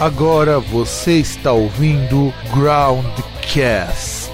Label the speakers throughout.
Speaker 1: Agora você está ouvindo Groundcast.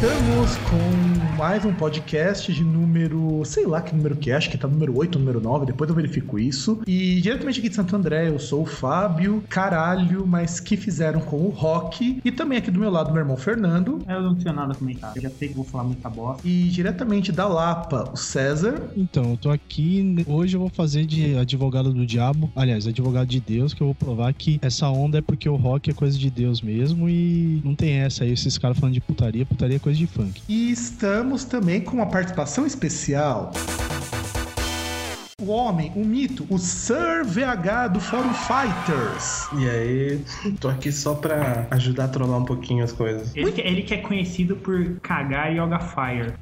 Speaker 2: Estamos com mais um podcast de número, sei lá que número que é, acho que tá número 8, número 9, depois eu verifico isso. E diretamente aqui de Santo André, eu sou o Fábio, caralho, mas que fizeram com o Rock. E também aqui do meu lado, meu irmão Fernando.
Speaker 3: Eu não tenho nada a comentar, eu já sei que vou falar muita bosta.
Speaker 2: E diretamente da Lapa, o César.
Speaker 4: Então, eu tô aqui. Hoje eu vou fazer de advogado do diabo. Aliás, advogado de Deus, que eu vou provar que essa onda é porque o rock é coisa de Deus mesmo. E não tem essa aí, esses caras falando de putaria. Putaria é coisa de funk.
Speaker 2: E estamos também com uma participação especial. O homem, o mito, o Sir VH do Fórum Fighters.
Speaker 5: E aí, tô aqui só pra ajudar a trollar um pouquinho as coisas.
Speaker 3: Ele, que, ele que é conhecido por cagar Yoga Fire.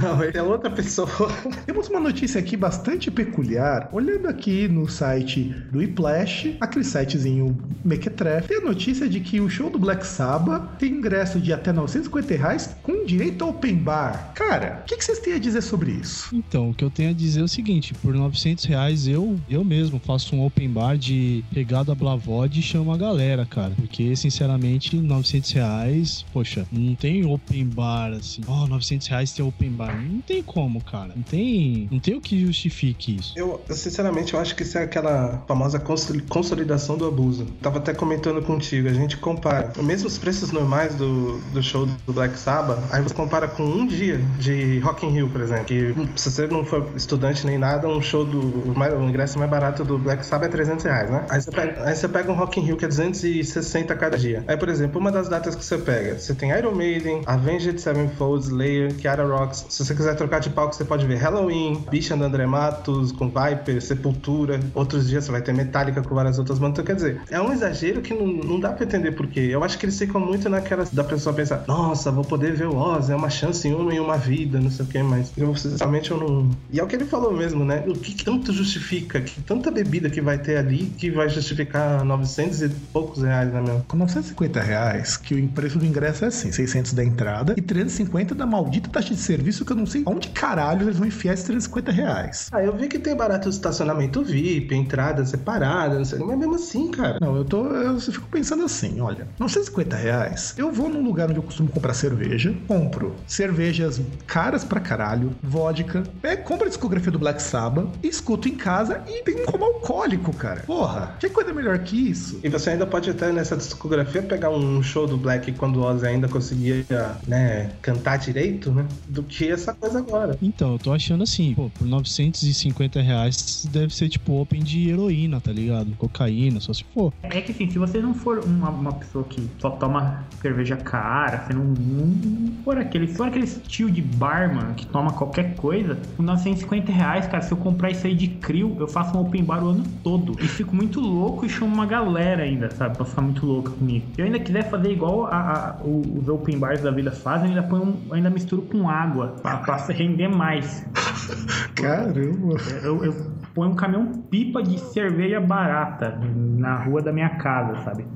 Speaker 5: Não, ele é outra pessoa.
Speaker 2: Temos uma notícia aqui bastante peculiar. Olhando aqui no site do Iplash, aquele sitezinho mequetrefe, tem a notícia de que o show do Black Sabbath tem ingresso de até 950 reais com direito ao open bar. Cara, o que, que vocês têm a dizer sobre isso?
Speaker 4: Então, o que eu tenho a dizer é o seguinte: por 900 reais eu, eu mesmo faço um open bar de pegado a Blavod e chamo a galera, cara. Porque, sinceramente, 900 reais, poxa, não tem open bar assim. Ó, 900 reais tem open bar. Não tem como, cara. Não tem, não tem o que justifique isso.
Speaker 5: Eu, sinceramente, eu acho que isso é aquela famosa consoli- consolidação do abuso. Tava até comentando contigo, a gente compara mesmo os preços normais do, do show do Black Sabbath, aí você compara com um dia de Rock in Rio, por exemplo. Que se você não for estudante nem nada, um show do. O, ingresso mais barato do Black Sabbath é 300 reais, né? Aí você, pega, aí você pega um Rock in Rio que é 260 cada dia. Aí, por exemplo, uma das datas que você pega, você tem Iron Maiden, Avenged Sevenfold, Slayer, Kiara Se você quiser trocar de palco, você pode ver Halloween, Bicha do André Matos, com Viper, Sepultura. Outros dias você vai ter Metallica com várias outras bandas. Então, quer dizer, é um exagero que não, não dá pra entender por quê. Eu acho que eles ficam muito naquela da pessoa pensar, nossa, vou poder ver o Ozzy, é uma chance em uma em uma vida, não sei o que, mas eu, sinceramente, eu não. E é o que ele falou mesmo, né? O que tanto justifica, que tanta bebida que vai ter ali que vai justificar 900 e poucos reais, né, meu?
Speaker 2: Com 950 reais, que o preço do ingresso é assim, 600 da entrada e 350 da maldita taxa de serviço que eu não sei onde caralho eles vão enfiar esses 350 reais.
Speaker 5: Ah, eu vi que tem barato estacionamento VIP, entrada separada, não sei, mas mesmo assim, cara.
Speaker 2: Não, eu tô. Eu fico pensando assim, olha, 950 reais, eu vou num lugar onde eu costumo comprar cerveja, compro cervejas caras pra caralho, vodka, é, compro a discografia do Black Sabbath, escuto em casa e tem um como alcoólico, cara. Porra, que coisa melhor que isso?
Speaker 5: E você ainda pode até nessa discografia pegar um show do Black quando o Ozzy ainda conseguia, né, cantar direito, né? Do que essa coisa agora.
Speaker 4: Então, eu tô achando assim, pô, por 950 reais deve ser tipo open de heroína, tá ligado? Cocaína, só se for.
Speaker 3: É que assim, se você não for uma, uma pessoa que só toma cerveja cara, você não, não for aquele, for aquele estilo de barman que toma qualquer coisa, com 950 reais, cara, se eu comprar isso aí de crio, eu faço um open bar o ano todo. E fico muito louco e chamo uma galera ainda, sabe? Pra ficar muito louca comigo. Se eu ainda quiser fazer igual a, a- os open bars da vida fazem, eu ainda, ponho um- ainda misturo com água pra, pra render mais.
Speaker 2: Caramba.
Speaker 3: Eu, eu ponho um caminhão pipa de cerveja barata na rua da minha casa, sabe?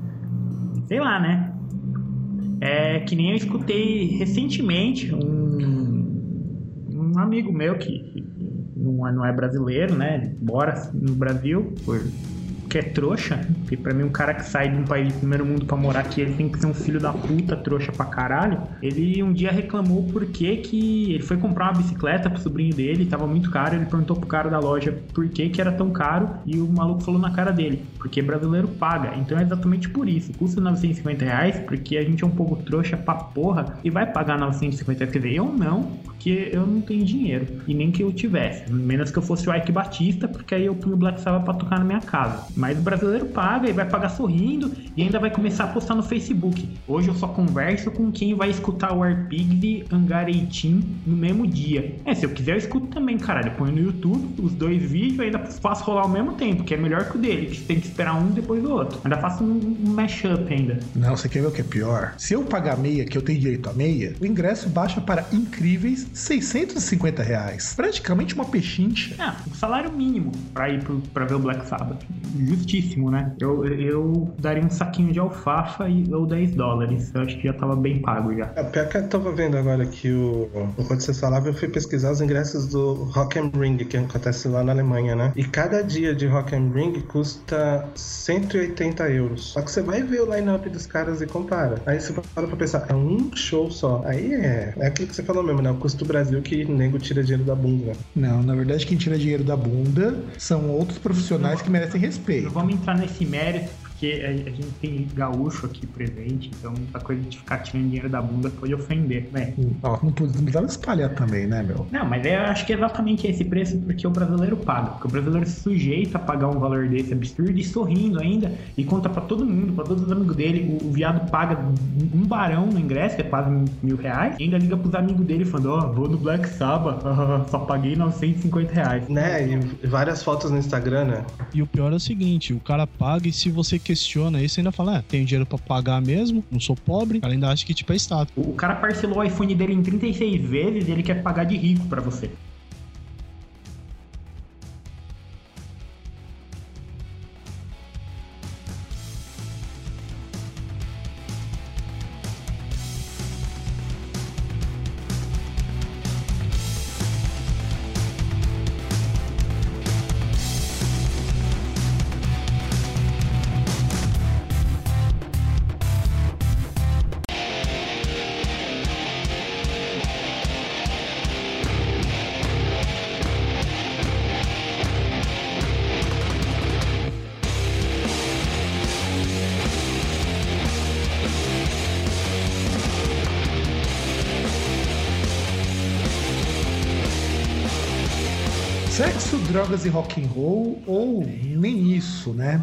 Speaker 3: Sei lá, né? É que nem eu escutei recentemente um, um amigo meu que, é, não é brasileiro, né? Ele mora no Brasil por que é trouxa, porque pra mim um cara que sai de um país de primeiro mundo pra morar aqui, ele tem que ser um filho da puta, trouxa pra caralho. Ele um dia reclamou porque que ele foi comprar uma bicicleta pro sobrinho dele, tava muito caro, ele perguntou pro cara da loja por que que era tão caro e o maluco falou na cara dele, porque brasileiro paga. Então é exatamente por isso, custa 950 reais, porque a gente é um pouco trouxa pra porra e vai pagar 950 reais. Quer dizer, eu não, porque eu não tenho dinheiro, e nem que eu tivesse, menos que eu fosse o Ike Batista, porque aí eu punho o Black Sabbath pra tocar na minha casa. mas o brasileiro paga e vai pagar sorrindo e ainda vai começar a postar no Facebook. Hoje eu só converso com quem vai escutar o Arpigs e Angareitim no mesmo dia. É, se eu quiser eu escuto também, caralho. Eu ponho no YouTube os dois vídeos e ainda faço rolar ao mesmo tempo, que é melhor que o dele, que tem que esperar um depois do outro. Ainda faço um, um mashup ainda.
Speaker 2: Não, você quer ver o que é pior? Se eu pagar meia, que eu tenho direito a meia, o ingresso baixa para incríveis 650 reais. Praticamente uma pechincha.
Speaker 3: É, o salário mínimo pra ir pro, pra ver o Black Sabbath. Justíssimo, né? Eu, eu daria um saquinho de alfafa e, ou 10 dólares. Eu acho que já tava bem pago já.
Speaker 5: É, pior que eu tava vendo agora que o. Enquanto você falava, eu fui pesquisar os ingressos do Rock and Ring, que acontece lá na Alemanha, né? E cada dia de Rock and Ring custa 180 euros. Só que você vai ver o line-up dos caras e compara. Aí você para pra pensar, é um show só. Aí é. É aquilo que você falou mesmo, né? O custo do Brasil que nego tira dinheiro da bunda.
Speaker 2: Não, na verdade, quem tira dinheiro da bunda são outros profissionais que merecem
Speaker 3: Não
Speaker 2: respeito.
Speaker 3: vamos entrar nesse mérito, porque a, a gente tem gaúcho aqui presente, então a coisa de ficar tirando dinheiro da bunda pode ofender, né?
Speaker 2: Ó, não precisava espalhar também, né, meu?
Speaker 3: Não, mas eu acho que é exatamente esse preço porque o brasileiro paga. Porque o brasileiro se sujeita a pagar um valor desse absurdo e sorrindo ainda e conta pra todo mundo, pra todos os amigos dele. O, o viado paga um barão no ingresso, que é quase mil reais, e ainda liga pros amigos dele falando: Ó, vou no Black Sabbath, só paguei 950 reais.
Speaker 5: Né? E várias fotos no Instagram, né?
Speaker 4: E o pior é o seguinte, o cara paga e se você questiona isso, ainda fala, ah, tenho dinheiro pra pagar mesmo, não sou pobre, o cara ainda acha que tipo é status.
Speaker 3: O cara parcelou o iPhone dele em 36 vezes e ele quer pagar de rico pra você.
Speaker 2: Drogas e rock and roll, ou nem isso, né?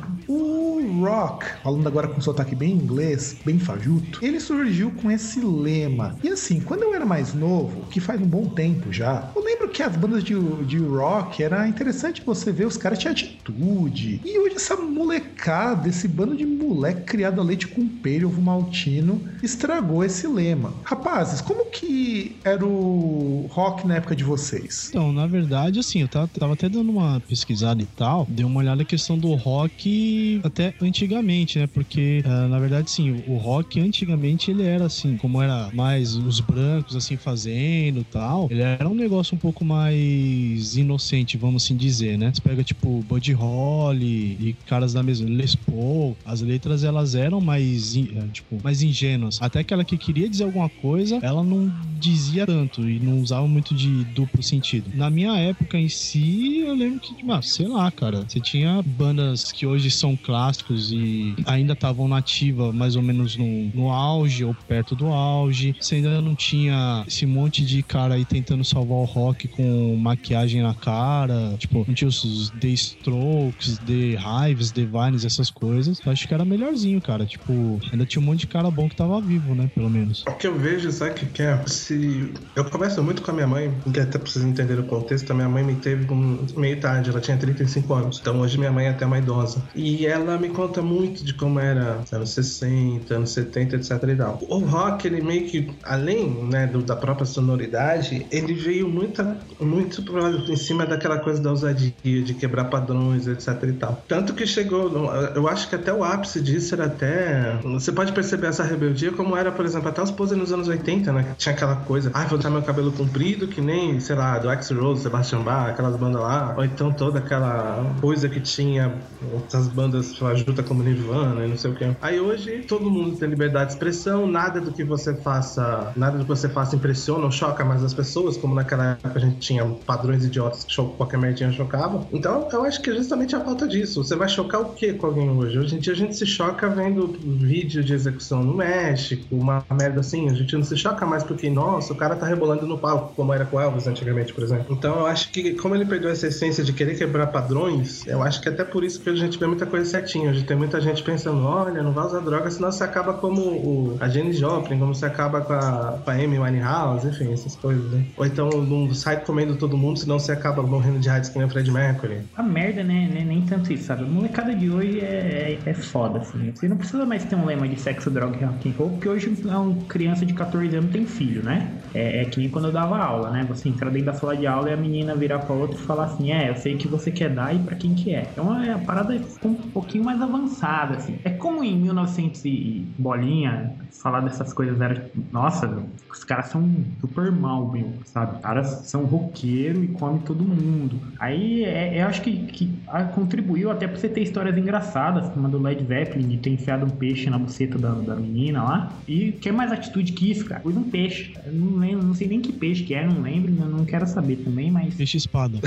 Speaker 2: Rock, falando agora com sotaque bem inglês, bem fajuto, ele surgiu com esse lema. E assim, quando eu era mais novo, que faz um bom tempo já, eu lembro que as bandas de, de rock era interessante você ver os caras tinham atitude. E hoje essa molecada, esse bando de moleque criado a leite com peixe, ovo maltino, estragou esse lema. Rapazes, como que era o rock na época de vocês?
Speaker 4: Então, na verdade, assim, eu tava, tava até dando uma pesquisada e tal, dei uma olhada na questão do rock até antigamente, né? Porque, ah, na verdade, sim, o rock antigamente ele era assim, como era mais os brancos, assim, fazendo tal, ele era um negócio um pouco mais inocente, vamos assim dizer, né? Você pega, tipo, Buddy Holly e caras da mesma, Les Paul, as letras elas eram mais, eh, tipo, mais ingênuas. Até aquela que queria dizer alguma coisa, ela não dizia tanto e não usava muito de duplo sentido. Na minha época em si, eu lembro que, tipo, ah, sei lá, cara, você tinha bandas que hoje são clássicos e ainda estavam nativa mais ou menos no, no auge ou perto do auge. Você ainda não tinha esse monte de cara aí tentando salvar o rock com maquiagem na cara, tipo, não tinha os The Strokes, The Hives, The Vines, essas coisas. Eu acho que era melhorzinho, cara. Tipo, ainda tinha um monte de cara bom que tava vivo, né? Pelo menos.
Speaker 5: O que eu vejo, sabe o que é? Se... Eu converso muito com a minha mãe, que até pra vocês entenderem o contexto, a minha mãe me teve com meio tarde, ela tinha 35 anos. Então hoje minha mãe é até uma idosa. E ela me conta muito de como era anos 60, anos 70, etc e tal. O rock, ele meio que, além né, do- da própria sonoridade, ele veio muita, muito em cima daquela coisa da ousadia, de quebrar padrões, etc e tal. Tanto que chegou, eu acho que até o ápice disso era até. Você pode perceber essa rebeldia como era, por exemplo, até os poses nos anos 80, né? Tinha aquela coisa, ah, vou deixar meu cabelo comprido, que nem, sei lá, do X-Rose, Sebastian Bach, aquelas bandas lá. Ou então toda aquela coisa que tinha essas bandas sei junta como Nirvana e não sei o que. Aí hoje todo mundo tem liberdade de expressão, nada do que você faça, nada do que você faça impressiona ou choca mais as pessoas, como naquela época a gente tinha padrões idiotas que qualquer merdinha chocava. Então eu acho que é justamente a falta disso. Você vai chocar o que com alguém hoje? Hoje em dia a gente se choca vendo vídeo de execução no México, uma merda assim. A gente não se choca mais porque, nossa, o cara tá rebolando no palco, como era com Elvis antigamente, por exemplo. Então eu acho que como ele perdeu essa essência de querer quebrar padrões, eu acho que até por isso que a gente vê muita coisa certinha. A gente tem muita gente pensando, olha, não vai usar droga, senão você acaba como o, a Jenny Joplin, como você acaba com a, com a Amy Winehouse, enfim, essas coisas, né? Ou então não sai comendo todo mundo, senão você acaba morrendo de AIDS que nem o Fred Mercury.
Speaker 3: A merda, né? Nem, nem tanto isso, sabe? A molecada de hoje é, é, é foda, assim. Você não precisa mais ter um lema de sexo, droga e rock and roll, porque hoje uma criança de 14 anos tem filho, né? É, é que nem quando eu dava aula, né? Você entrar dentro da sala de aula e a menina virar pra outra e falar assim, é, eu sei que você quer dar e pra quem que é. Então é, a parada ficou um pouquinho mais avançada, assim. É como em 1900 e bolinha, falar dessas coisas era, nossa, meu, os caras são super mal, meu, sabe? Os caras são roqueiro e come todo mundo. Aí é, eu acho que, que contribuiu até pra você ter histórias engraçadas, como a do Led Zeppelin, de ter enfiado um peixe na buceta da, da menina lá. E que mais atitude que isso, cara? Pus um peixe. Eu não, lembro, não sei nem que peixe que é, não lembro, não quero saber também, mas.
Speaker 4: Peixe espada.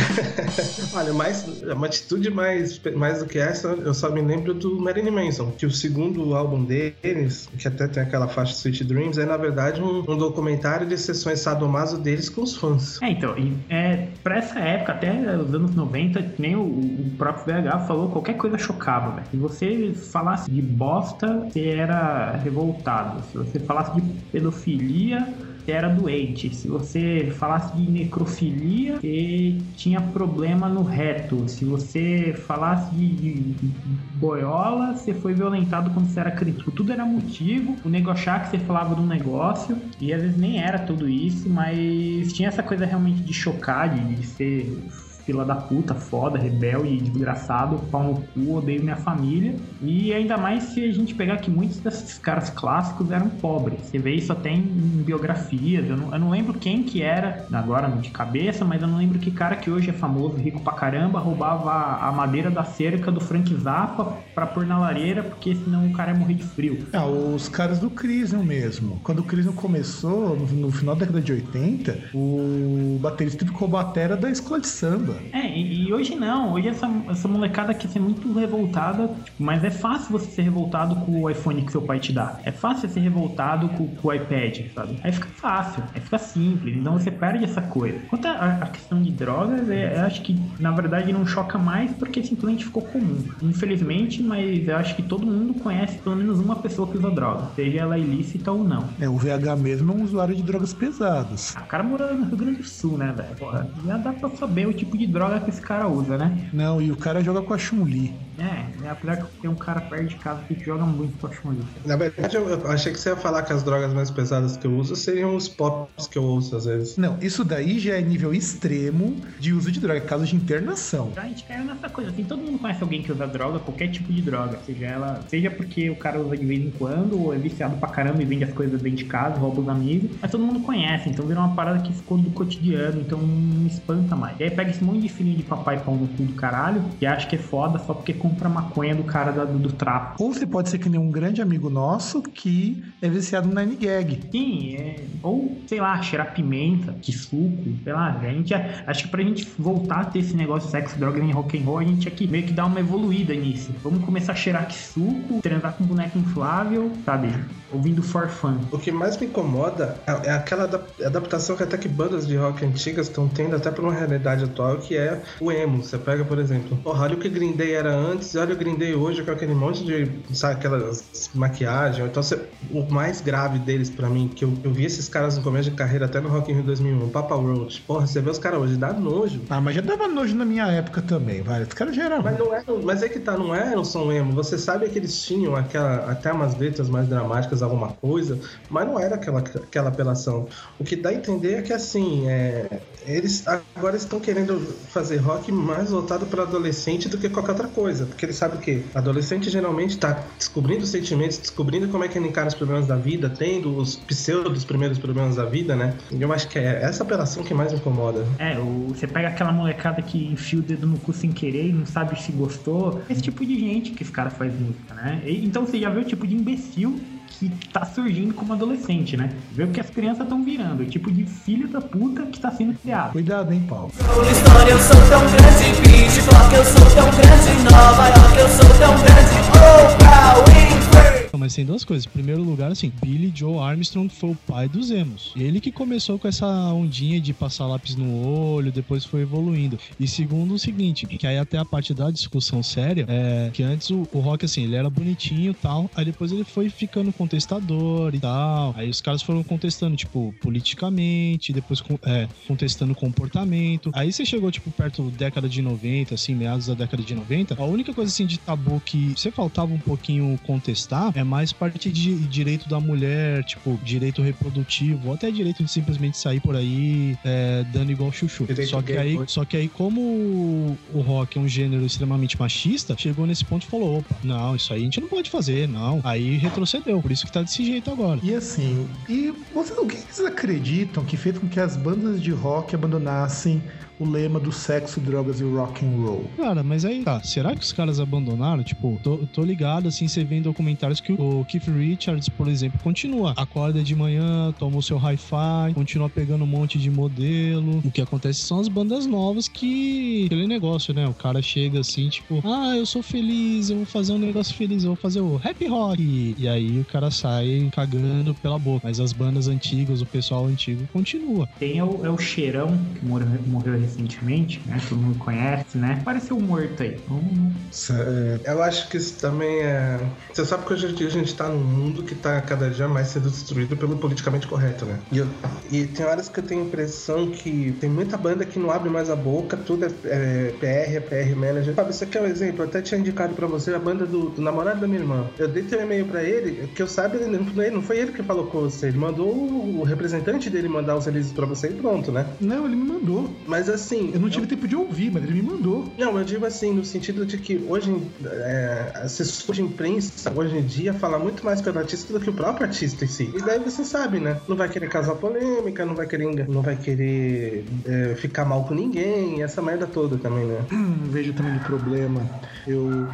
Speaker 5: Olha, mais, uma atitude mais, mais do que essa, eu só me lembro do Marilyn Manson, que o segundo álbum deles, que até tem aquela faixa Sweet Dreams, é na verdade um, um documentário de sessões sadomaso deles com os fãs.
Speaker 3: É, então, e, é, pra essa época, até os anos 90, nem o, o próprio VH falou, qualquer coisa chocava, velho. Se você falasse de bosta, você era revoltado. Se você falasse de pedofilia, era doente. Se você falasse de necrofilia, você tinha problema no reto. Se você falasse de, boiola, você foi violentado quando você era criança. Tipo, tudo era motivo. O achar que você falava de um negócio e às vezes nem era tudo isso, mas tinha essa coisa realmente de chocar, de ser fila da puta, foda, rebelde, desgraçado, pau no cu, odeio minha família. E ainda mais se a gente pegar que muitos desses caras clássicos eram pobres. Você vê isso até em, biografias. Eu não, eu não lembro quem que era, agora de cabeça, mas eu não lembro que cara que hoje é famoso, rico pra caramba, roubava a madeira da cerca do Frank Zappa pra pôr na lareira, porque senão o cara ia morrer de frio.
Speaker 2: Ah, os caras do Crisium mesmo. Quando o Crisium começou, no, no, final da década de 80, o baterista ficou batera da escola de samba.
Speaker 3: É, e, hoje não. Hoje essa, essa molecada quer ser muito revoltada, tipo, mas é fácil você ser revoltado com o iPhone que seu pai te dá. É fácil ser revoltado com, com o iPad, sabe? Aí fica fácil, aí fica simples, então você perde essa coisa. Quanto a, a questão de drogas, é, eu acho que na verdade não choca mais porque simplesmente ficou comum. Infelizmente, mas eu acho que todo mundo conhece pelo menos uma pessoa que usa droga, seja ela ilícita ou não.
Speaker 2: É, o VH mesmo é um usuário de drogas pesadas.
Speaker 3: O cara mora no Rio Grande do Sul, né, velho? Já dá pra saber o tipo de droga que esse cara usa, né?
Speaker 2: Não, e o cara joga com a Chun-Li.
Speaker 3: É, apesar que tem um cara perto de casa que joga muito com a Chun-Li.
Speaker 5: Na verdade, eu achei que você ia falar que as drogas mais pesadas que eu uso seriam os pops que eu uso às vezes.
Speaker 2: Não, isso daí já é nível extremo de uso de droga, caso de internação.
Speaker 3: A gente caiu nessa coisa, assim, todo mundo conhece alguém que usa droga, qualquer tipo de droga, seja ela, seja porque o cara usa de vez em quando, ou é viciado pra caramba e vende as coisas dentro de casa, rouba os amigos, mas todo mundo conhece, então virou uma parada que ficou do cotidiano, então não espanta mais. E aí pega esse monte de filhinho de papai pão no cu do caralho, que acha que é foda só porque compra maconha do cara do, do trapo.
Speaker 2: Ou você pode ser que nem um grande amigo nosso que é viciado no Nine Gag.
Speaker 3: Sim, é... ou sei lá, cheirar pimenta, que suco, sei lá, a gente acho que pra gente voltar a ter esse negócio de sexo, droga e rock and roll, a gente tinha que meio que dar uma evoluída nisso. Vamos começar a cheirar que suco, transar com boneco inflável, sabe? Ouvindo for fun.
Speaker 5: O que mais me incomoda é, é aquela adaptação que até que bandas de rock antigas estão tendo até pra uma realidade atual, que é o emo. Você pega, por exemplo, o que Green Day era antes, olha o Green Day hoje com aquele monte de, sabe, aquelas maquiagem. Então, o mais grave deles pra mim, que eu, eu vi esses caras no começo de carreira, até no Rock in Rio 2001, Papa Roach. Porra, você vê os caras hoje, dá nojo.
Speaker 2: Ah, mas já dava nojo na minha época também, vai. Os caras já eram.
Speaker 5: Mas, não é, mas é que tá, não é um som emo. Você sabe que eles tinham aquela, até umas letras mais dramáticas, alguma coisa, mas não era aquela, aquela apelação. O que dá a entender é que, assim, é, eles agora estão querendo fazer rock mais voltado para adolescente do que qualquer outra coisa. Porque eles sabem que adolescente geralmente está descobrindo os sentimentos, descobrindo como é que ele encara os problemas da vida, tendo os pseudos primeiros problemas da vida, né? E eu acho que é essa apelação que mais me incomoda.
Speaker 3: É, o, você pega aquela molecada que enfia o dedo no cu sem querer e não sabe se gostou. Esse tipo de gente que esse cara faz música, né? E, então você já vê o tipo de imbecil que tá surgindo como adolescente, né? Vê o que as crianças estão virando, o tipo de filho da puta que tá sendo criado.
Speaker 2: Cuidado, hein, Paulo.
Speaker 6: História, eu sou tão grande, eu sou tão grande, Nova York, eu sou tão grande, oh,
Speaker 4: mas tem duas coisas. Em primeiro lugar, assim, Billy Joe Armstrong foi o pai dos emos. Ele que começou com essa ondinha de passar lápis no olho, depois foi evoluindo. E segundo, o seguinte, que aí até a parte da discussão séria, é que antes o, o rock, assim, ele era bonitinho e tal, aí depois ele foi ficando contestador e tal. Aí os caras foram contestando, tipo, politicamente, depois é, contestando comportamento. Aí você chegou, tipo, perto da década de 90, assim, meados da década de 90, a única coisa, assim, de tabu que você faltava um pouquinho contestar é mais parte de direito da mulher, tipo, direito reprodutivo, ou até direito de simplesmente sair por aí é, dando igual chuchu. só que, aí, só que aí, como o rock é um gênero extremamente machista, chegou nesse ponto e falou: opa, não, isso aí a gente não pode fazer, não. Aí retrocedeu, por isso que tá desse jeito agora.
Speaker 2: E assim, e vocês, o que vocês acreditam que fez com que as bandas de rock abandonassem o lema do sexo, drogas e rock and roll.
Speaker 4: Cara, mas aí tá, será que os caras abandonaram? Tipo, tô, tô ligado assim, você vê em documentários que o Keith Richards, por exemplo, continua. Acorda de manhã, toma o seu hi-fi, continua pegando um monte de modelo. O que acontece são as bandas novas que. aquele negócio, né? O cara chega assim, tipo, ah, eu sou feliz, eu vou fazer um negócio feliz, eu vou fazer o happy rock. E aí o cara sai cagando pela boca. Mas as bandas antigas, o pessoal antigo continua.
Speaker 3: Tem o, é o Cheirão, que morreu, morreu recentemente, né? Todo mundo conhece, né? Pareceu morto aí.
Speaker 5: É, eu acho que isso também é. Você sabe que hoje em dia a gente tá num mundo que tá cada dia mais sendo destruído pelo politicamente correto, né? E, eu, e tem horas que eu tenho a impressão que tem muita banda que não abre mais a boca, tudo é, é PR, é PR manager. Sabe, isso aqui é um exemplo. Eu até tinha indicado pra você a banda do, do namorado da minha irmã. Eu dei teu e-mail pra ele, que eu saiba, ele, não foi ele que falou com você. Ele mandou o representante dele mandar os releases pra você e pronto, né?
Speaker 2: Não, ele me mandou.
Speaker 5: Mas assim.
Speaker 2: Eu não tive eu... tempo de ouvir, mas ele me mandou.
Speaker 5: Não, eu digo assim, no sentido de que hoje, é, assessor de imprensa, hoje em dia, fala muito mais pelo artista do que o próprio artista em si. E daí você sabe, né? Não vai querer causar polêmica, não vai querer, não vai querer é, ficar mal com ninguém, essa merda toda também, né?
Speaker 2: Hum, vejo também o problema. Eu.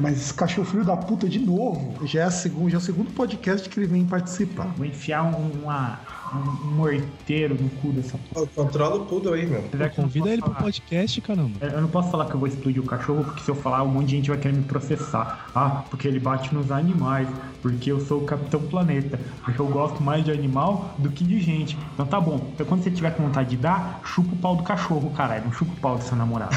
Speaker 2: Mas esse cachorro filho da puta de novo. Já é, a segundo, já é o segundo podcast que ele vem participar.
Speaker 3: Vou enfiar uma um morteiro no cu dessa
Speaker 5: porra. Controla tudo aí, meu.
Speaker 4: convida ele falar. pro podcast, caramba.
Speaker 3: Eu não posso falar que eu vou explodir o cachorro, porque se eu falar, um monte de gente vai querer me processar. Ah, porque ele bate nos animais, porque eu sou o Capitão Planeta, porque eu gosto mais de animal do que de gente. Então tá bom. Então quando você tiver com vontade de dar, chupa o pau do cachorro, caralho. Não chupa o pau do seu namorado.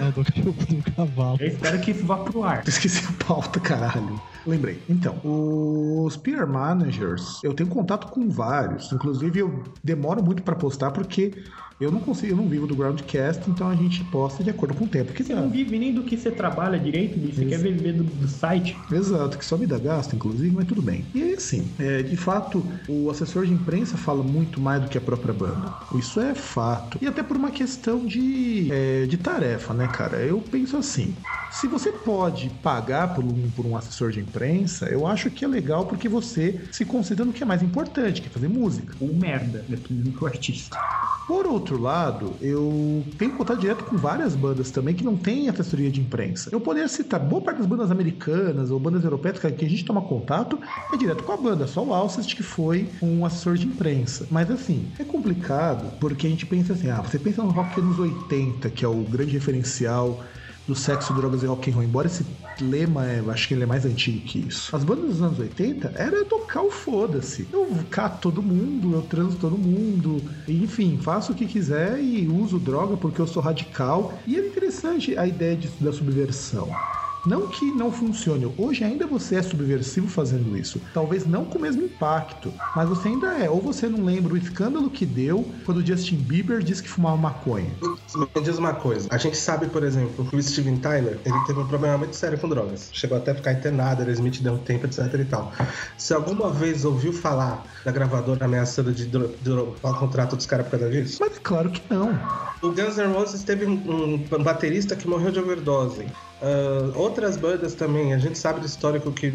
Speaker 4: não, do, do cavalo.
Speaker 3: Eu espero que isso vá pro ar.
Speaker 2: Esqueci a pauta, caralho. Lembrei. Então, os peer managers, eu tenho contato com vários. Inclusive, eu demoro muito para postar porque eu não consigo, eu não vivo do Groundcast, então a gente posta de acordo com o tempo.
Speaker 3: Porque você não vive nem do que você trabalha direito, você Isso. quer viver do, do, site.
Speaker 2: Exato, que só me dá gasto, inclusive, mas tudo bem. E aí, assim, é, de fato, o assessor de imprensa fala muito mais do que a própria banda. Isso é fato. E até por uma questão de, é, de tarefa, né, cara? Eu penso assim: se você pode pagar por um, por um assessor de imprensa, eu acho que é legal porque você se considera no que é mais importante, que é fazer música.
Speaker 3: Ou merda, dependendo do artista.
Speaker 2: Por outro lado, eu tenho contato direto com várias bandas também que não têm assessoria de imprensa. Eu poderia citar boa parte das bandas americanas ou bandas europeias que a gente toma contato é direto com a banda, só o Alcest que foi um assessor de imprensa. Mas assim, é complicado porque a gente pensa assim, ah, você pensa no rock nos 80, que é o grande referencial do sexo, drogas e rock and roll. Embora esse lema, é, acho que ele é mais antigo que isso. As bandas dos anos 80 era tocar o foda-se. Eu cato todo mundo, eu transo todo mundo, enfim, faço o que quiser e uso droga porque eu sou radical. E é interessante a ideia de, da subversão. Não que não funcione. Hoje ainda você é subversivo fazendo isso. Talvez não com o mesmo impacto, mas você ainda é. Ou você não lembra o escândalo que deu quando o Justin Bieber disse que fumava maconha.
Speaker 5: Me diz uma coisa. A gente sabe, por exemplo, que o Steven Tyler ele teve um problema muito sério com drogas. Chegou até a ficar internado, ele Smith deu um tempo, etc e tal. Se alguma vez ouviu falar da gravadora ameaçando de dropar o contrato dos caras por causa disso?
Speaker 2: Mas claro que não.
Speaker 5: O Guns N' Roses teve um, um baterista que morreu de overdose. Uh, outras bandas também, a gente sabe do histórico que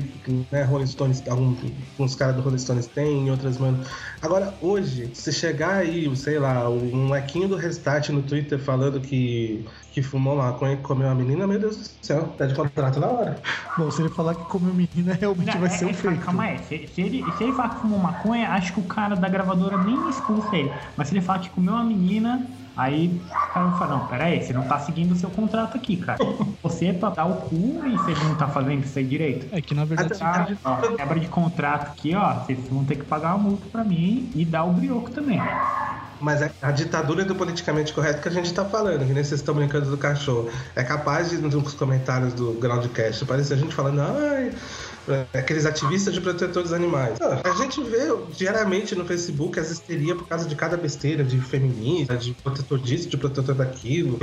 Speaker 5: né, Rolling Stones, alguns caras do Rolling Stones têm, outras bandas. Agora, hoje, se chegar aí, sei lá, um lequinho do Restart no Twitter falando que, que fumou maconha e comeu uma menina, meu Deus do céu, tá de contrato na hora.
Speaker 2: Bom, se ele falar que comeu menina, realmente Não, vai é, ser um é, feito.
Speaker 3: Calma aí, se, se, ele, se ele falar que fumou maconha, acho que o cara da gravadora nem expulsa ele. Mas se ele falar que comeu uma menina Aí o cara fala, não, pera aí, você não tá seguindo o seu contrato aqui, cara. Você é pra dar o cu e você não tá fazendo isso aí direito.
Speaker 4: É que na verdade.
Speaker 3: Tá, ó, quebra de contrato aqui, ó. Vocês vão ter que pagar uma multa pra mim e dar o brioco também.
Speaker 5: Mas é a ditadura do politicamente correto que a gente tá falando, que nem vocês estão brincando do cachorro. É capaz de, nos comentários do Groundcast, aparecer a gente falando, ai, é, aqueles ativistas de protetores animais. a gente vê diariamente no Facebook as histerias por causa de cada besteira, de feminista, de protetor disso, de protetor daquilo.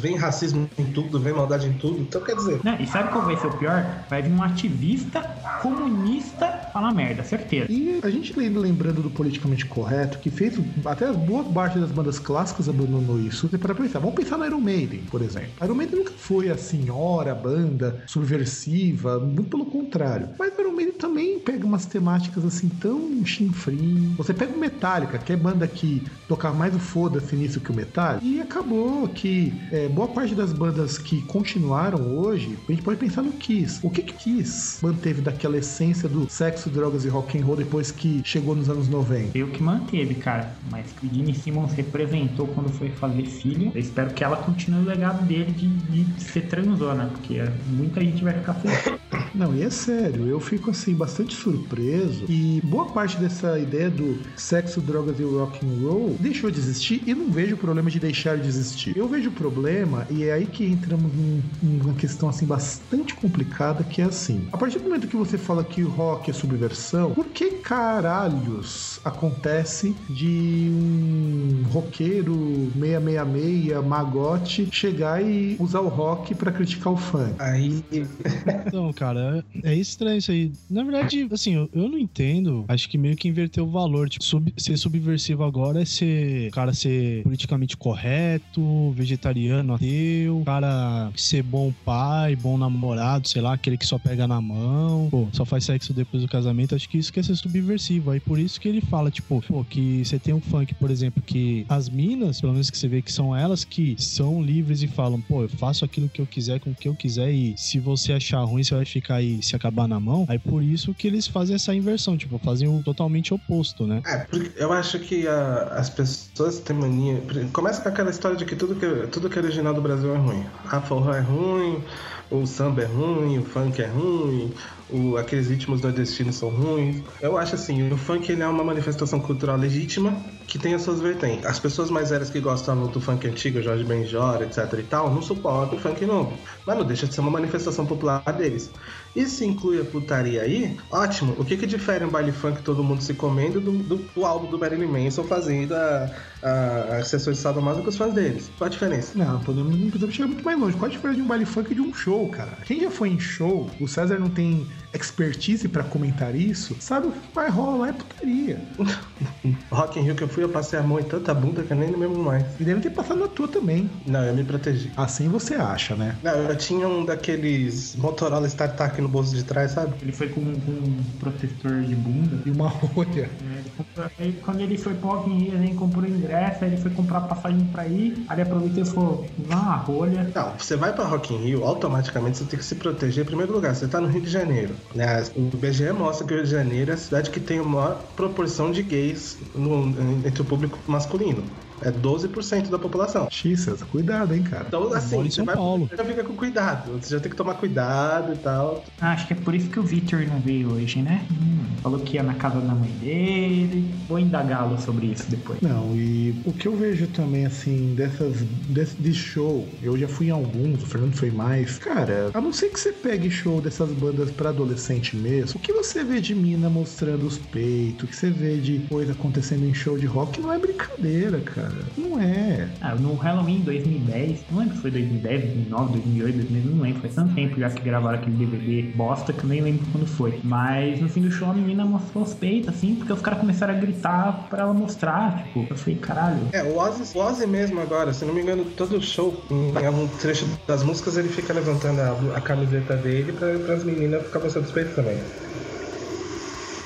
Speaker 5: Vem, racismo em tudo, vem maldade em tudo. Então quer dizer.
Speaker 3: Não, e sabe qual vai ser o pior? Vai vir um ativista comunista falar merda, certeza.
Speaker 2: E a gente lembrando do politicamente correto, que fez até boa parte das bandas clássicas abandonou isso. Você para pensar, vamos pensar no Iron Maiden, por exemplo. Iron Maiden nunca foi a senhora banda subversiva, muito pelo contrário. Mas o Iron Maiden também pega umas temáticas assim tão chinfrim. Você pega o Metallica, que é banda que tocava mais o foda-se nisso que o Metallica, e acabou que é, boa parte das bandas que continuaram hoje, a gente pode pensar no Kiss. O que que Kiss manteve daquela essência do sexo, drogas e rock and roll depois que chegou nos anos 90?
Speaker 3: Eu que manteve, cara. Mas que o Gene Simmons representou quando foi fazer filho, eu espero que ela continue o legado dele de, de ser transona, porque muita gente vai ficar feliz.
Speaker 2: Não, e é sério, eu fico assim bastante surpreso e boa parte dessa ideia do sexo, drogas e rock and roll deixou de existir e não vejo problema de deixar de existir. Eu vejo o problema e é aí que entramos num, numa questão assim bastante complicada que é assim. A partir do momento que você fala que o rock é subversão, por que caralhos acontece de um roqueiro 666 magote chegar e usar o rock para criticar o funk?
Speaker 5: Aí
Speaker 4: Então, cara, é estranho isso aí. Na verdade, assim, eu, eu não entendo. Acho que meio que inverteu o valor. Tipo, sub, ser subversivo agora é ser. Cara ser politicamente correto, vegetariano, ateu, cara ser bom pai, bom namorado, sei lá, aquele que só pega na mão, pô, só faz sexo depois do casamento. Acho que isso quer ser subversivo. Aí por isso que ele fala, tipo, pô, que você tem um funk, por exemplo, que as minas, pelo menos que você vê que são elas que são livres e falam, pô, eu faço aquilo que eu quiser com o que eu quiser e se você achar ruim, você vai ficar aí se acabar na mão. Aí por isso que eles fazem essa inversão, tipo, fazem o totalmente oposto, né?
Speaker 5: É, eu acho que a, as pessoas têm mania. Começa com aquela história de que tudo que, tudo que é original do Brasil é ruim. A forró é ruim, o samba é ruim, o funk é ruim, o, aqueles ritmos nordestinos são ruins. Eu acho assim, o funk ele é uma manifestação cultural legítima que tem as suas vertentes. As pessoas mais velhas que gostam do funk antigo, Jorge Benjor, etc e tal, não suportam o funk novo. Mas não deixa de ser uma manifestação popular deles. E se inclui a putaria aí, ótimo. O que que difere um baile funk todo mundo se comendo do, do, do álbum do Marilyn Manson fazendo a, a, sessões de sadomaso com os fãs deles? Qual a diferença?
Speaker 2: Não, podemos, podemos chegar muito mais longe. Qual a diferença de um baile funk e de um show, cara? Quem já foi em show, o César não tem expertise para comentar isso, sabe o que vai rolar é putaria.
Speaker 5: Rock in Rio que eu fui, eu passei a mão em tanta bunda que eu nem lembro mais.
Speaker 2: E deve ter passado na tua também.
Speaker 5: Não, eu me protegi.
Speaker 2: Assim você acha, né?
Speaker 5: Não, eu tinha um daqueles Motorola StarTAC no bolso de trás, sabe?
Speaker 3: Ele foi com, com um protetor de bunda.
Speaker 2: E uma rolha.
Speaker 3: É, ele comprou- aí, quando ele foi pro Rock in Rio, ele comprou ingresso, aí ele foi comprar passagem pra ir. Aí ele aproveitou e falou, uma rolha.
Speaker 5: Não, você vai pra Rock in Rio, automaticamente você tem que se proteger. Em primeiro lugar, você tá no Rio de Janeiro. Né? O BGE mostra que o Rio de Janeiro é a cidade que tem a maior proporção de gays no- entre o público masculino. É 12% da população.
Speaker 2: X, César, cuidado, hein, cara.
Speaker 5: Então, assim,
Speaker 4: mora em
Speaker 5: você
Speaker 4: São
Speaker 5: vai
Speaker 4: Paulo.
Speaker 5: já fica com cuidado. Você já tem que tomar cuidado e tal.
Speaker 3: Ah, acho que é por isso que o Victor não veio hoje, né? Hum, falou que ia na casa da mãe dele. Vou indagá-lo sobre isso depois.
Speaker 2: Não, e o que eu vejo também, assim, dessas. Desse, de show, eu já fui em alguns, o Fernando foi mais. Cara, a não ser que você pegue show dessas bandas pra adolescente mesmo, o que você vê de mina mostrando os peitos, o que você vê de coisa acontecendo em show de rock não é brincadeira, cara. Não é.
Speaker 3: Ah, no Halloween 2010, não lembro se foi 2010, 2009, 2008, 2009, não lembro, faz tanto tempo já que gravaram aquele DVD bosta que eu nem lembro quando foi. Mas no fim do show a menina mostrou os peitos, assim, porque os caras começaram a gritar pra ela mostrar, tipo, eu falei, caralho.
Speaker 5: É, o Ozzy, o Ozzy mesmo agora, se não me engano, todo show, em algum trecho das músicas, ele fica levantando a, a camiseta dele pra, as meninas ficar mostrando os peitos também.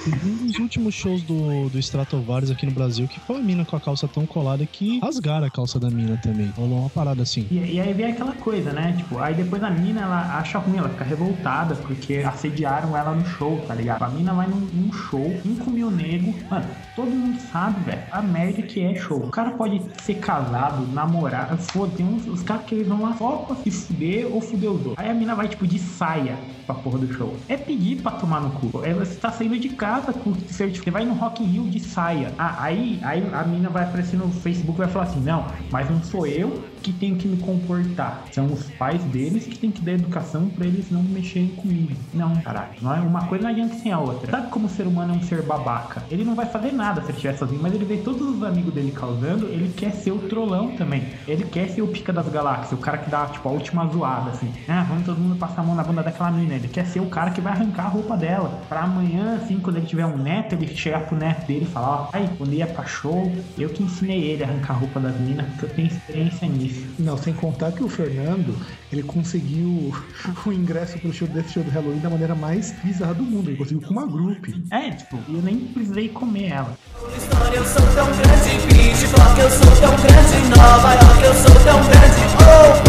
Speaker 4: Um dos últimos shows do, do Stratovarius aqui no Brasil, que foi a mina com a calça tão colada que rasgaram a calça da mina também. Rolou uma parada assim.
Speaker 3: E, e aí vem aquela coisa, né? Tipo, aí depois a mina, ela acha ruim, ela fica revoltada porque assediaram ela no show, tá ligado? A mina vai num, num show, 5 mil nego. Mano, todo mundo sabe, velho, a merda que é show. O cara pode ser casado, namorar, foda, uns os caras que eles vão lá só pra se fuder ou fuder os outros. Aí a mina vai, tipo, de saia pra porra do show. É pedir pra tomar no cu. Você tá saindo de casa com o certificado. Você vai no Rock in Rio de saia. Ah, aí, aí a mina vai aparecer no Facebook e vai falar assim: não, mas não sou eu que tenho que me comportar. São os pais deles que têm que dar educação pra eles não mexerem comigo. Não, caralho. Não é uma coisa não adianta sem a outra. Sabe como o ser humano é um ser babaca? Ele não vai fazer nada se ele estiver sozinho, mas ele vê todos os amigos dele causando, ele quer ser o trollão também. Ele quer ser o pica das galáxias, o cara que dá, tipo, a última zoada, assim. Ah, vamos todo mundo passar a mão na bunda daquela menina. Ele quer ser o cara que vai arrancar a roupa dela. Pra amanhã, assim, quando ele tiver um neto, ele chegar pro neto dele e falar, ó, ai, quando ia pra show, eu que ensinei ele a arrancar a roupa das meninas, porque eu tenho experiência nisso.
Speaker 2: Não, sem contar que o Fernando, ele conseguiu o ingresso pro show desse show do Halloween da maneira mais bizarra do mundo. Ele conseguiu com uma group.
Speaker 3: É, tipo, eu nem precisei comer ela.
Speaker 6: Eu sou tão grande, eu sou tão grande, Nova York, eu sou tão grande, Winfrey.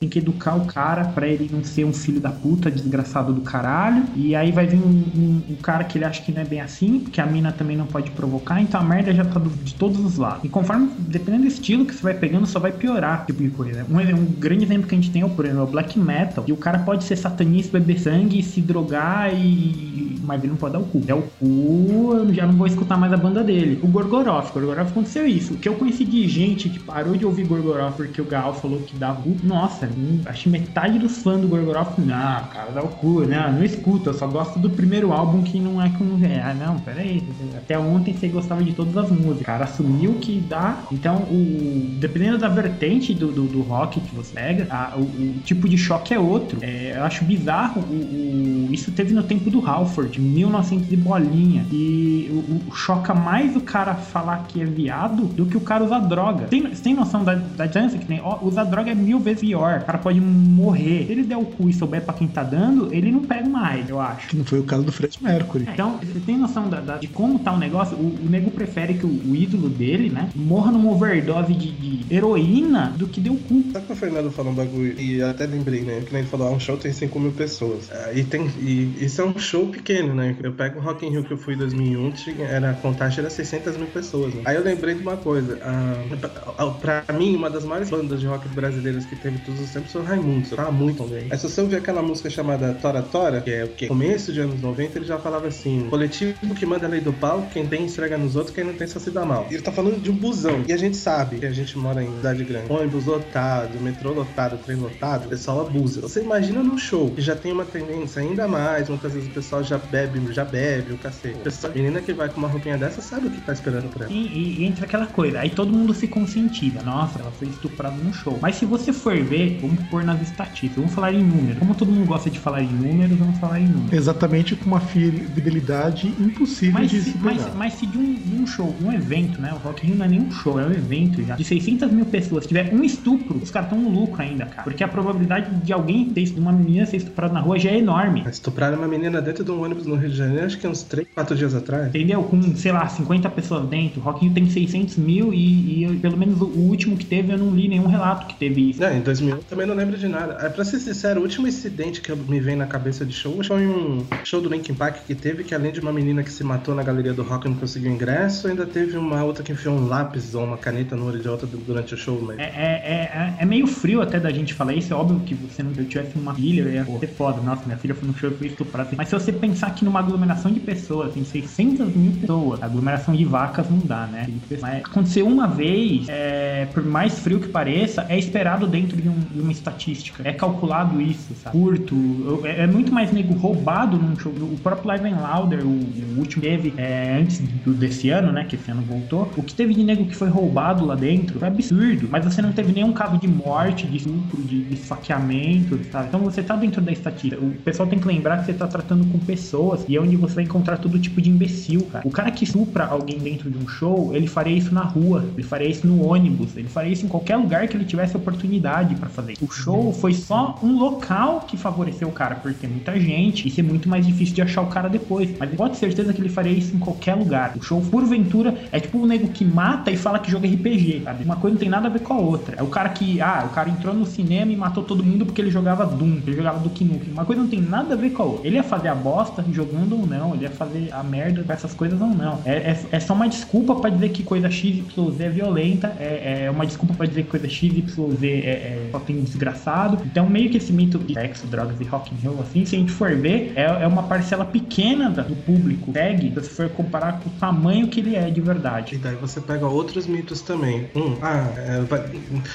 Speaker 3: Tem que educar o cara pra ele não ser um filho da puta, desgraçado do caralho. E aí vai vir um, um- um cara que ele acha que não é bem assim, porque a mina também não pode provocar, então a merda já tá do- de todos os lados. E conforme, dependendo do estilo que você vai pegando, só vai piorar esse tipo de coisa. Um, um grande exemplo que a gente tem é o, por exemplo, o black metal. E o cara pode ser satanista, beber sangue, se drogar e. Mas ele não pode dar o cu. Der o cu, eu já não vou escutar mais a banda dele. O Gorgoroth, Gorgoroth aconteceu isso. O que eu conheci de gente que parou de ouvir Gorgoroth porque o Gal falou que o cu. Nossa, acho que metade dos fãs do Gorgoroth, não, cara, dá o cu, né? Não escuta, eu só gosto do primeiro álbum que não é com. Ah, não, peraí. Até ontem você gostava de todas as músicas. O cara assumiu que dá. Então, o, dependendo da vertente do, do, do rock que você pega, a- o, o tipo de choque é outro. É, eu acho bizarro. O, isso teve no tempo do Halford, 1900 e bolinha. E o, choca mais o cara falar que é viado do que o cara usar droga. Tem, você tem noção da, da distância que tem? Ó, usar droga é mil vezes pior. O cara pode morrer. Se ele der o cu e souber pra quem tá dando, ele não pega mais, eu acho.
Speaker 2: Que não foi o caso do Fred Mercury.
Speaker 3: Então, você tem noção da- da- de como tá o negócio? O, o nego prefere que o, o ídolo dele, né, morra numa overdose de, de heroína do que deu cu.
Speaker 5: Sabe que o Fernando falou um bagulho? E eu até lembrei, né? Que nem ele falou, ah, um show tem 5 mil pessoas. Ah, e, tem, e isso é um show pequeno, né? Eu pego o Rock in Rio que eu fui em 2001, tinha- era, a contagem era 600 mil pessoas. Né? Aí eu lembrei de uma coisa. ah, pra, pra mim, uma das maiores bandas de rock brasileiras que teve todos os tempos foi o Raimundo. Muito bem. Aí se você ouvir aquela música chamada Tora Tora, que é o que? Começo de anos 90, ele já falava assim: coletivo que manda a lei do pau, quem tem esfrega nos outros, quem não tem só se dá mal. Ele tá falando de um busão. E a gente sabe que a gente mora em cidade grande. Ônibus lotado, metrô lotado, trem lotado, o pessoal abusa. Você imagina num show que já tem uma tendência ainda mais, muitas vezes o pessoal já bebe, já bebe, o cacete. A menina que vai com uma roupinha dessa sabe o que tá esperando por ela.
Speaker 3: E, e- e entra aquela coisa, aí todo mundo se conscientiza, nossa, ela foi estuprada no show. Mas se você for ver, vamos pôr nas estatísticas, vamos falar em números. Como todo mundo gosta de falar em números, vamos falar em números.
Speaker 2: Exatamente com uma fidelidade impossível
Speaker 3: Mas
Speaker 2: de
Speaker 3: se,
Speaker 2: se
Speaker 3: mas, mas se de um, de um show, um evento, né? O Rock Rio não é nem um show, é um evento já. De 600 mil pessoas, tiver um estupro, os caras estão no lucro ainda, cara. Porque a probabilidade de alguém ter, de uma menina ser estuprada na rua já é enorme.
Speaker 5: Estupraram uma menina dentro de um ônibus no Rio de Janeiro, acho que uns 3, 4 dias atrás.
Speaker 3: Entendeu? Com, sei lá, 50 pessoas dentro. O Rock Rio tem 600 mil e, e eu- pelo menos o, último que teve, eu não li nenhum relato que teve isso.
Speaker 5: É, em 2001 também não lembro de nada. É, pra ser sincero, o último incidente que me vem na cabeça de show foi um show do Linkin Park que teve, que além de uma menina que se matou na galeria do rock e não conseguiu ingresso, ainda teve uma outra que enfiou um lápis ou uma caneta no olho de outra durante o show. Mas...
Speaker 3: É, é, é, é meio frio até da gente falar isso. É óbvio que você não eu tivesse uma filha, eu ia ser foda. Nossa, minha filha foi no show e foi estuprada. Mas se você pensar que numa aglomeração de pessoas, tem 600 mil pessoas, aglomeração de vacas não dá, né? Mas aconteceu uma vez, é, por mais frio que pareça, é esperado dentro de, um- de uma estatística. É calculado isso, sabe? Curto. É, é muito mais nego roubado num show. O próprio Live and Louder, o, o último teve é, antes do- desse ano, né? Que esse ano voltou. O que teve de nego que foi roubado lá dentro foi absurdo. Mas você não teve nenhum caso de morte, de estupro, de, de esfaqueamento, sabe? Então você tá dentro da estatística. O pessoal tem que lembrar que você tá tratando com pessoas. e é onde você vai encontrar todo tipo de imbecil, cara. O cara que supra alguém dentro de um show, ele faria isso na rua, ele faria isso no ônibus, ele faria isso em qualquer lugar que ele tivesse oportunidade pra fazer. O show foi só um local que favoreceu o cara, por ter muita gente e ser muito mais difícil de achar o cara depois. Mas pode ter certeza que ele faria isso em qualquer lugar. O show, porventura, é tipo o nego que mata e fala que joga RPG, sabe? Uma coisa não tem nada a ver com a outra. É o cara que, ah, o cara entrou no cinema e matou todo mundo porque ele jogava Doom, ele jogava Duke Nukem. Uma coisa não tem nada a ver com a outra. Ele ia fazer a bosta jogando ou não, ele ia fazer a merda com essas coisas ou não. É, é, é só uma desculpa pra dizer que coisa XYZ é violenta, é, é uma desculpa pra dizer que coisa XYZ é, é só tem desgraçado. Então, meio que esse mito de sexo, drogas e rock and roll, assim, se a gente for ver, é, é uma parcela pequena do público segue, se for comparar com o tamanho que ele é de verdade.
Speaker 5: E daí você pega outros mitos também. Um, ah, é,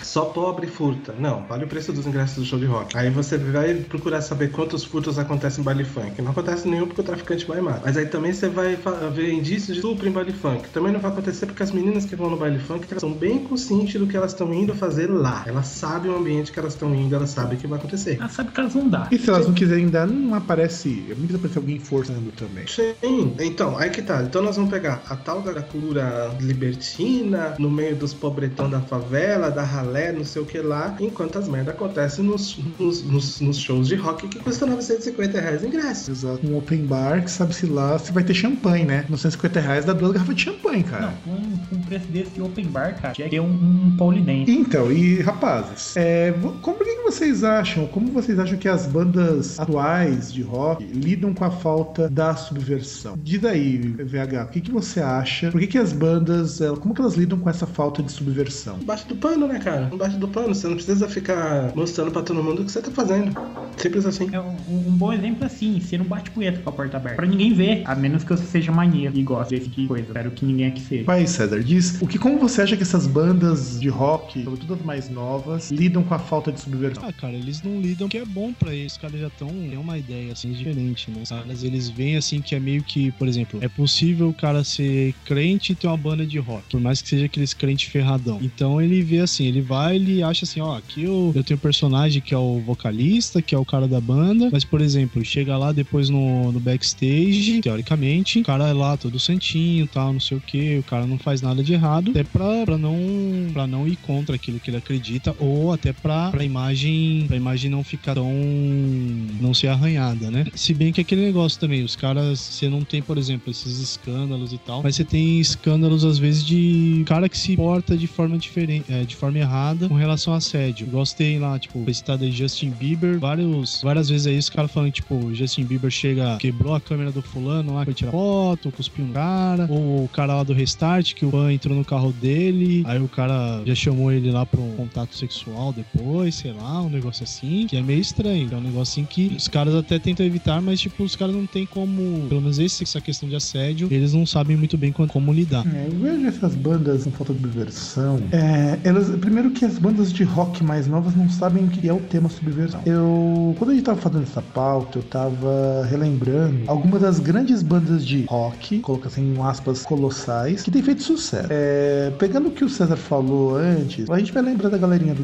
Speaker 5: só pobre furta. Não, vale o preço dos ingressos do show de rock. Aí você vai procurar saber quantos furtos acontecem em baile funk. Não acontece nenhum porque o traficante vai mais. Mas aí também você vai ver indícios de estupro em baile funk. Também não vai acontecer porque as meninas que vão no baile funk elas são bem conscientes do que elas estão indo fazer lá. Elas sabem o ambiente que elas estão indo, elas sabem o que vai acontecer.
Speaker 3: Ela sabe que elas vão dar.
Speaker 2: E se elas não quiserem dar, não aparece. É muito aparecer alguém forçando também.
Speaker 5: Sim, então, aí que tá. Então nós vamos pegar a tal da cultura libertina, no meio dos pobretão da favela, da ralé, não sei o que lá, enquanto as merdas acontecem nos, nos, nos- nos shows de rock que custam 950 reais ingresso.
Speaker 2: Exato. Um open bar que sabe-se lá se vai ter champanhe, né? 950 reais dá duas garrafas de champanhe, cara.
Speaker 3: Não, com um, um preço desse de open bar, cara, tinha que ter um, um polidense.
Speaker 2: Então, e rapazes, é, como que que vocês acham, como vocês acham que as bandas atuais de rock lidam com a falta da subversão? Diz aí, VH, o que, que você acha? Por que, que as bandas, ela- como que elas lidam com essa falta de subversão?
Speaker 5: Embaixo do pano, né, cara? Embaixo do pano. Você não precisa ficar mostrando pra todo mundo o que você tá fazendo. Simples assim.
Speaker 3: É um, um bom exemplo assim, você não bate punheta com a porta aberta. Pra ninguém ver, a menos que você seja maníaco e goste desse tipo de coisa. Espero que ninguém aqui seja.
Speaker 2: Vai, César, diz o que como você acha que essas bandas de rock, sobretudo as mais novas, lidam com a falta de subversão?
Speaker 4: Ah, cara, eles não lidam que é bom pra eles. Os caras já estão. Tem uma ideia assim diferente, né? Os caras eles veem assim que é meio que, por exemplo, é possível o cara ser crente e ter uma banda de rock, por mais que seja aqueles crente ferradão. Então ele vê assim, ele vai, ele acha assim, ó, aqui eu, eu tenho um personagem que é o vocalista, que é o cara da banda, mas por exemplo, chega lá depois no, no backstage, teoricamente, o cara é lá todo santinho, tal, não sei o que, o cara não faz nada de errado, até pra, pra não para não ir contra aquilo que ele acredita ou até pra, pra imagem pra imagem não ficar tão não ser arranhada, né? Se bem que aquele negócio também, os caras, você não tem, por exemplo, esses escândalos e tal, mas você tem escândalos às vezes de cara que se porta de forma diferente, é, de forma errada com relação a assédio. Gostei lá, tipo, citado aí Justin Bieber, vários, várias vezes aí os caras falando, tipo, Justin Bieber chega, quebrou a câmera do fulano lá, foi tirar foto, cuspiu no cara, ou o cara lá do Restart, que o fã entrou no carro dele, aí o cara já chamou ele lá pra um contato sexual depois, sei lá, um negócio assim, que é meio estranho. É um negócio assim que os caras até tentam evitar, mas, tipo, os caras não tem como, pelo menos essa questão de assédio, eles não sabem muito bem como, como lidar.
Speaker 2: É, eu vejo essas bandas com falta de subversão. É, elas, primeiro que as bandas de rock mais novas não sabem o que é o tema subversão. Eu, quando a gente tava fazendo essa pauta, eu tava relembrando algumas das grandes bandas de rock, coloca assim aspas colossais, que tem feito sucesso. É, pegando o que o César falou antes, a gente vai lembrar da galerinha do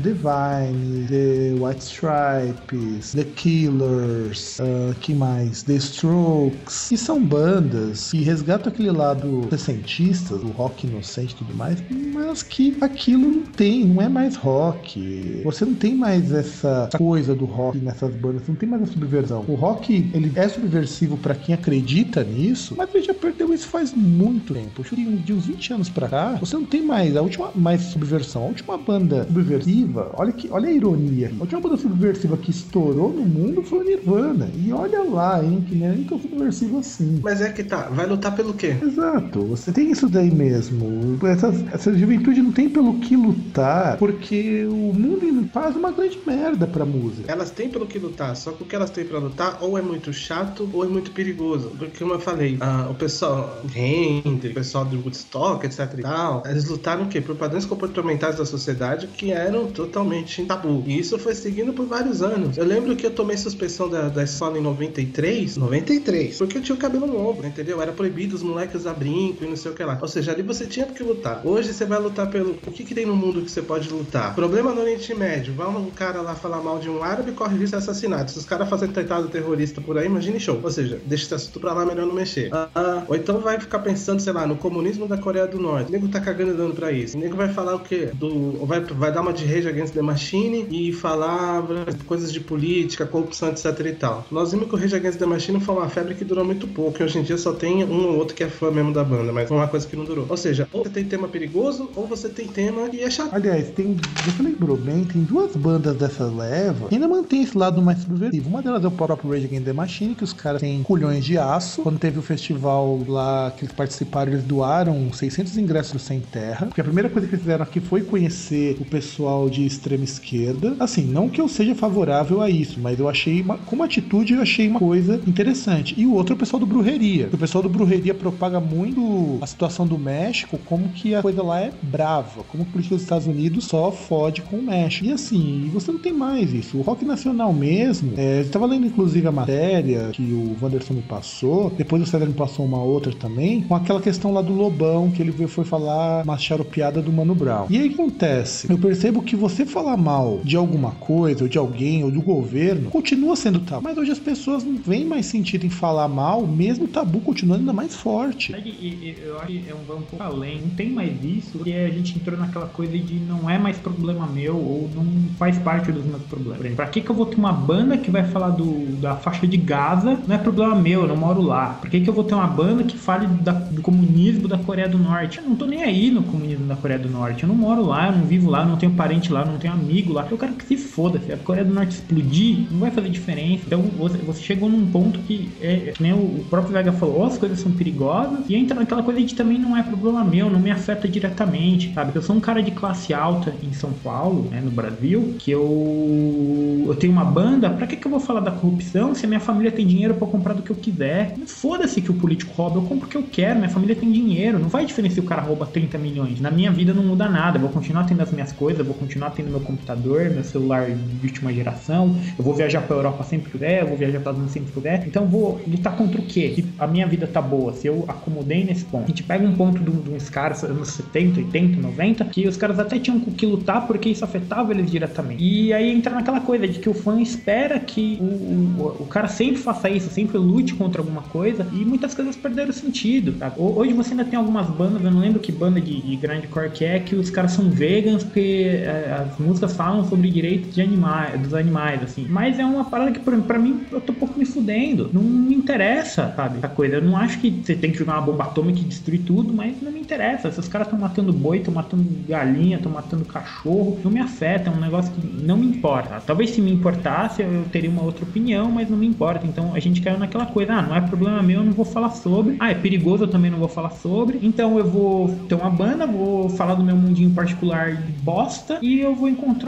Speaker 2: Divine, The White Stripes, The Killers, ah, que mais? The Strokes, que são bandas que resgatam aquele lado sessentista, do rock inocente e tudo mais, mas que aquilo não tem, não é mais rock. Você não tem mais essa coisa do rock nessas bandas, não tem mais a subversão. O rock, ele é subversivo pra quem acredita nisso, mas ele já perdeu isso faz muito tempo. De uns 20 anos pra cá, você não tem mais a última mais subversão. A última banda subversiva, olha que, olha a ironia. A última banda subversiva que estourou no mundo foi o Nirvana. E olha lá, hein, que nem é nem tão subversivo assim.
Speaker 5: Mas é que tá, vai lutar pelo quê?
Speaker 2: Exato, você tem isso daí mesmo. Essas- essa juventude não tem pelo que lutar, porque o mundo faz uma grande merda pra música.
Speaker 5: Elas têm pelo que lutar, só que o que elas têm pra lutar ou é muito chato ou é muito perigoso. Porque, como eu falei, ah, o pessoal Hendrix, o pessoal do Woodstock, etc e tal, eles lutaram o quê? Por padrões comportamentais da sociedade que eram totalmente tabu. E isso foi seguindo por vários anos. Eu lembro que eu tomei suspensão da, da escola em 93, 93, porque eu tinha o cabelo longo, entendeu? Era proibido os moleques usar brinco e não sei o que lá. Ou seja, ali você tinha que lutar. Hoje você vai lutar pelo... O que que tem no mundo que você pode lutar? Problema no Oriente Médio. Vai um cara lá falar mal de um árabe, corre risco de assassinato. Se os caras fazem tentado terrorista por aí, imagine show. Ou seja, deixa esse assunto pra lá, melhor não mexer. Ah, ah, ou então vai ficar pensando, sei lá, no comunismo da Coreia do Norte. O nego tá cagando e dando pra isso. O nego vai falar o quê? Do, vai, vai dar uma de Rage Against the Machine e falar coisas de política, corrupção, etc e tal. Nós vimos que o Rage Against the Machine foi uma febre que durou muito pouco. E hoje em dia só tem um ou outro que é fã mesmo da banda, mas foi uma coisa que não durou. Ou seja, ou você tem tema perigoso, ou você tem tema que é chato.
Speaker 2: Aliás, tem. Você lembrou bem, tem duas bandas dessa leva que ainda mantém esse lado mais subversivo. Uma delas é o próprio Rage Against the Machine, que os caras têm culhões de aço. Quando teve o festival lá que eles participaram, eles doaram 600 ingressos sem terra. Porque a primeira coisa que eles fizeram aqui foi conhecer o pessoal de extrema esquerda. Assim, não que eu seja favorável a isso, mas eu achei, uma, como atitude, eu achei uma coisa interessante. E o outro é o pessoal do Brujeria. O pessoal do Brujeria propaga muito a situação do México, como que a coisa lá é brava, como política dos Estados Unidos só fode com o México. E assim, você não tem mais isso. O rock nacional mesmo, é, eu estava lendo inclusive a matéria que o Wanderson me passou, depois o César me passou uma outra também, com aquela questão lá do Lobão, que ele foi falar uma charopiada do Mano Brown. E aí o que acontece? Eu percebo que você falar mal de alguma coisa, ou de alguém, ou do governo, continua sendo tabu. Mas hoje as pessoas não veem mais sentido em falar mal, mesmo o tabu continuando ainda mais forte.
Speaker 3: E- Eu acho que é um, vai um pouco além. Não tem mais isso, porque a gente entrou naquela coisa de não é mais problema meu ou não faz parte dos meus problemas. Exemplo, Pra que, que eu vou ter uma banda que vai falar do, da faixa de Gaza? Não é problema meu, eu não moro lá. Por que, que eu vou ter uma banda que fale da- do comunismo da Coreia do Norte? Eu não tô nem aí no comunismo da Coreia do Norte. Eu não moro lá, eu não vivo lá, eu não tenho parente lá, eu não tenho amigo lá. Eu quero que se foda. Se a Coreia do Norte explodir, não vai fazer diferença. Então você, você chegou num ponto que, é, nem o, próprio Vega falou, "Ó, as coisas são perigosas e entra naquela coisa de também não é problema meu, não me afeta diretamente, sabe? Eu sou um cara de classe alta em São Paulo, né, no Brasil, que eu eu tenho uma banda, pra que que eu vou falar da corrupção se a minha família tem dinheiro eu comprar do que eu quiser? Foda-se que o político rouba, eu compro o que eu quero, minha família tem dinheiro, não vai diferenciar se o cara rouba 30 milhões. Na minha vida não muda nada, eu vou continuar tendo as minhas coisas, eu vou continuar tendo meu computador, meu celular de última geração, eu vou viajar pra Europa sempre que puder, eu vou viajar para Estados Unidos sempre que puder. Então vou lutar contra o quê? Se a minha vida tá boa, se eu acomodei nesse ponto. A gente pega um ponto de de uns caras anos 70, 80, 90, que os caras até tinham que lutar porque isso afetava eles diretamente. E aí entra naquela coisa de que o fã espera que o, o, o cara sempre faça isso, sempre lute contra alguma coisa, e muitas coisas perderam sentido. Hoje você ainda tem algumas bandas, eu não lembro que banda de, de grindcore que é, que os caras são vegans porque é, as músicas falam sobre direitos de animais, dos animais, assim. Mas é uma parada que, pra mim, eu tô um pouco me fudendo. Não me interessa, sabe? A coisa. Eu não acho que você tem que jogar uma bomba atômica e destruir tudo, mas não me interessa. Se os caras estão matando boi, estão matando galinha, estão matando cachorro, não me afeta. É um negócio que não me importa. Talvez se me importasse, eu teria uma outra opinião, mas não me importa. Então a gente caiu naquela coisa, ah, não é problema meu, eu não vou falar sobre. Ah, é perigoso, eu também não vou falar sobre. Então eu vou ter uma banda, vou falar do meu mundinho particular de bosta e eu vou encontrar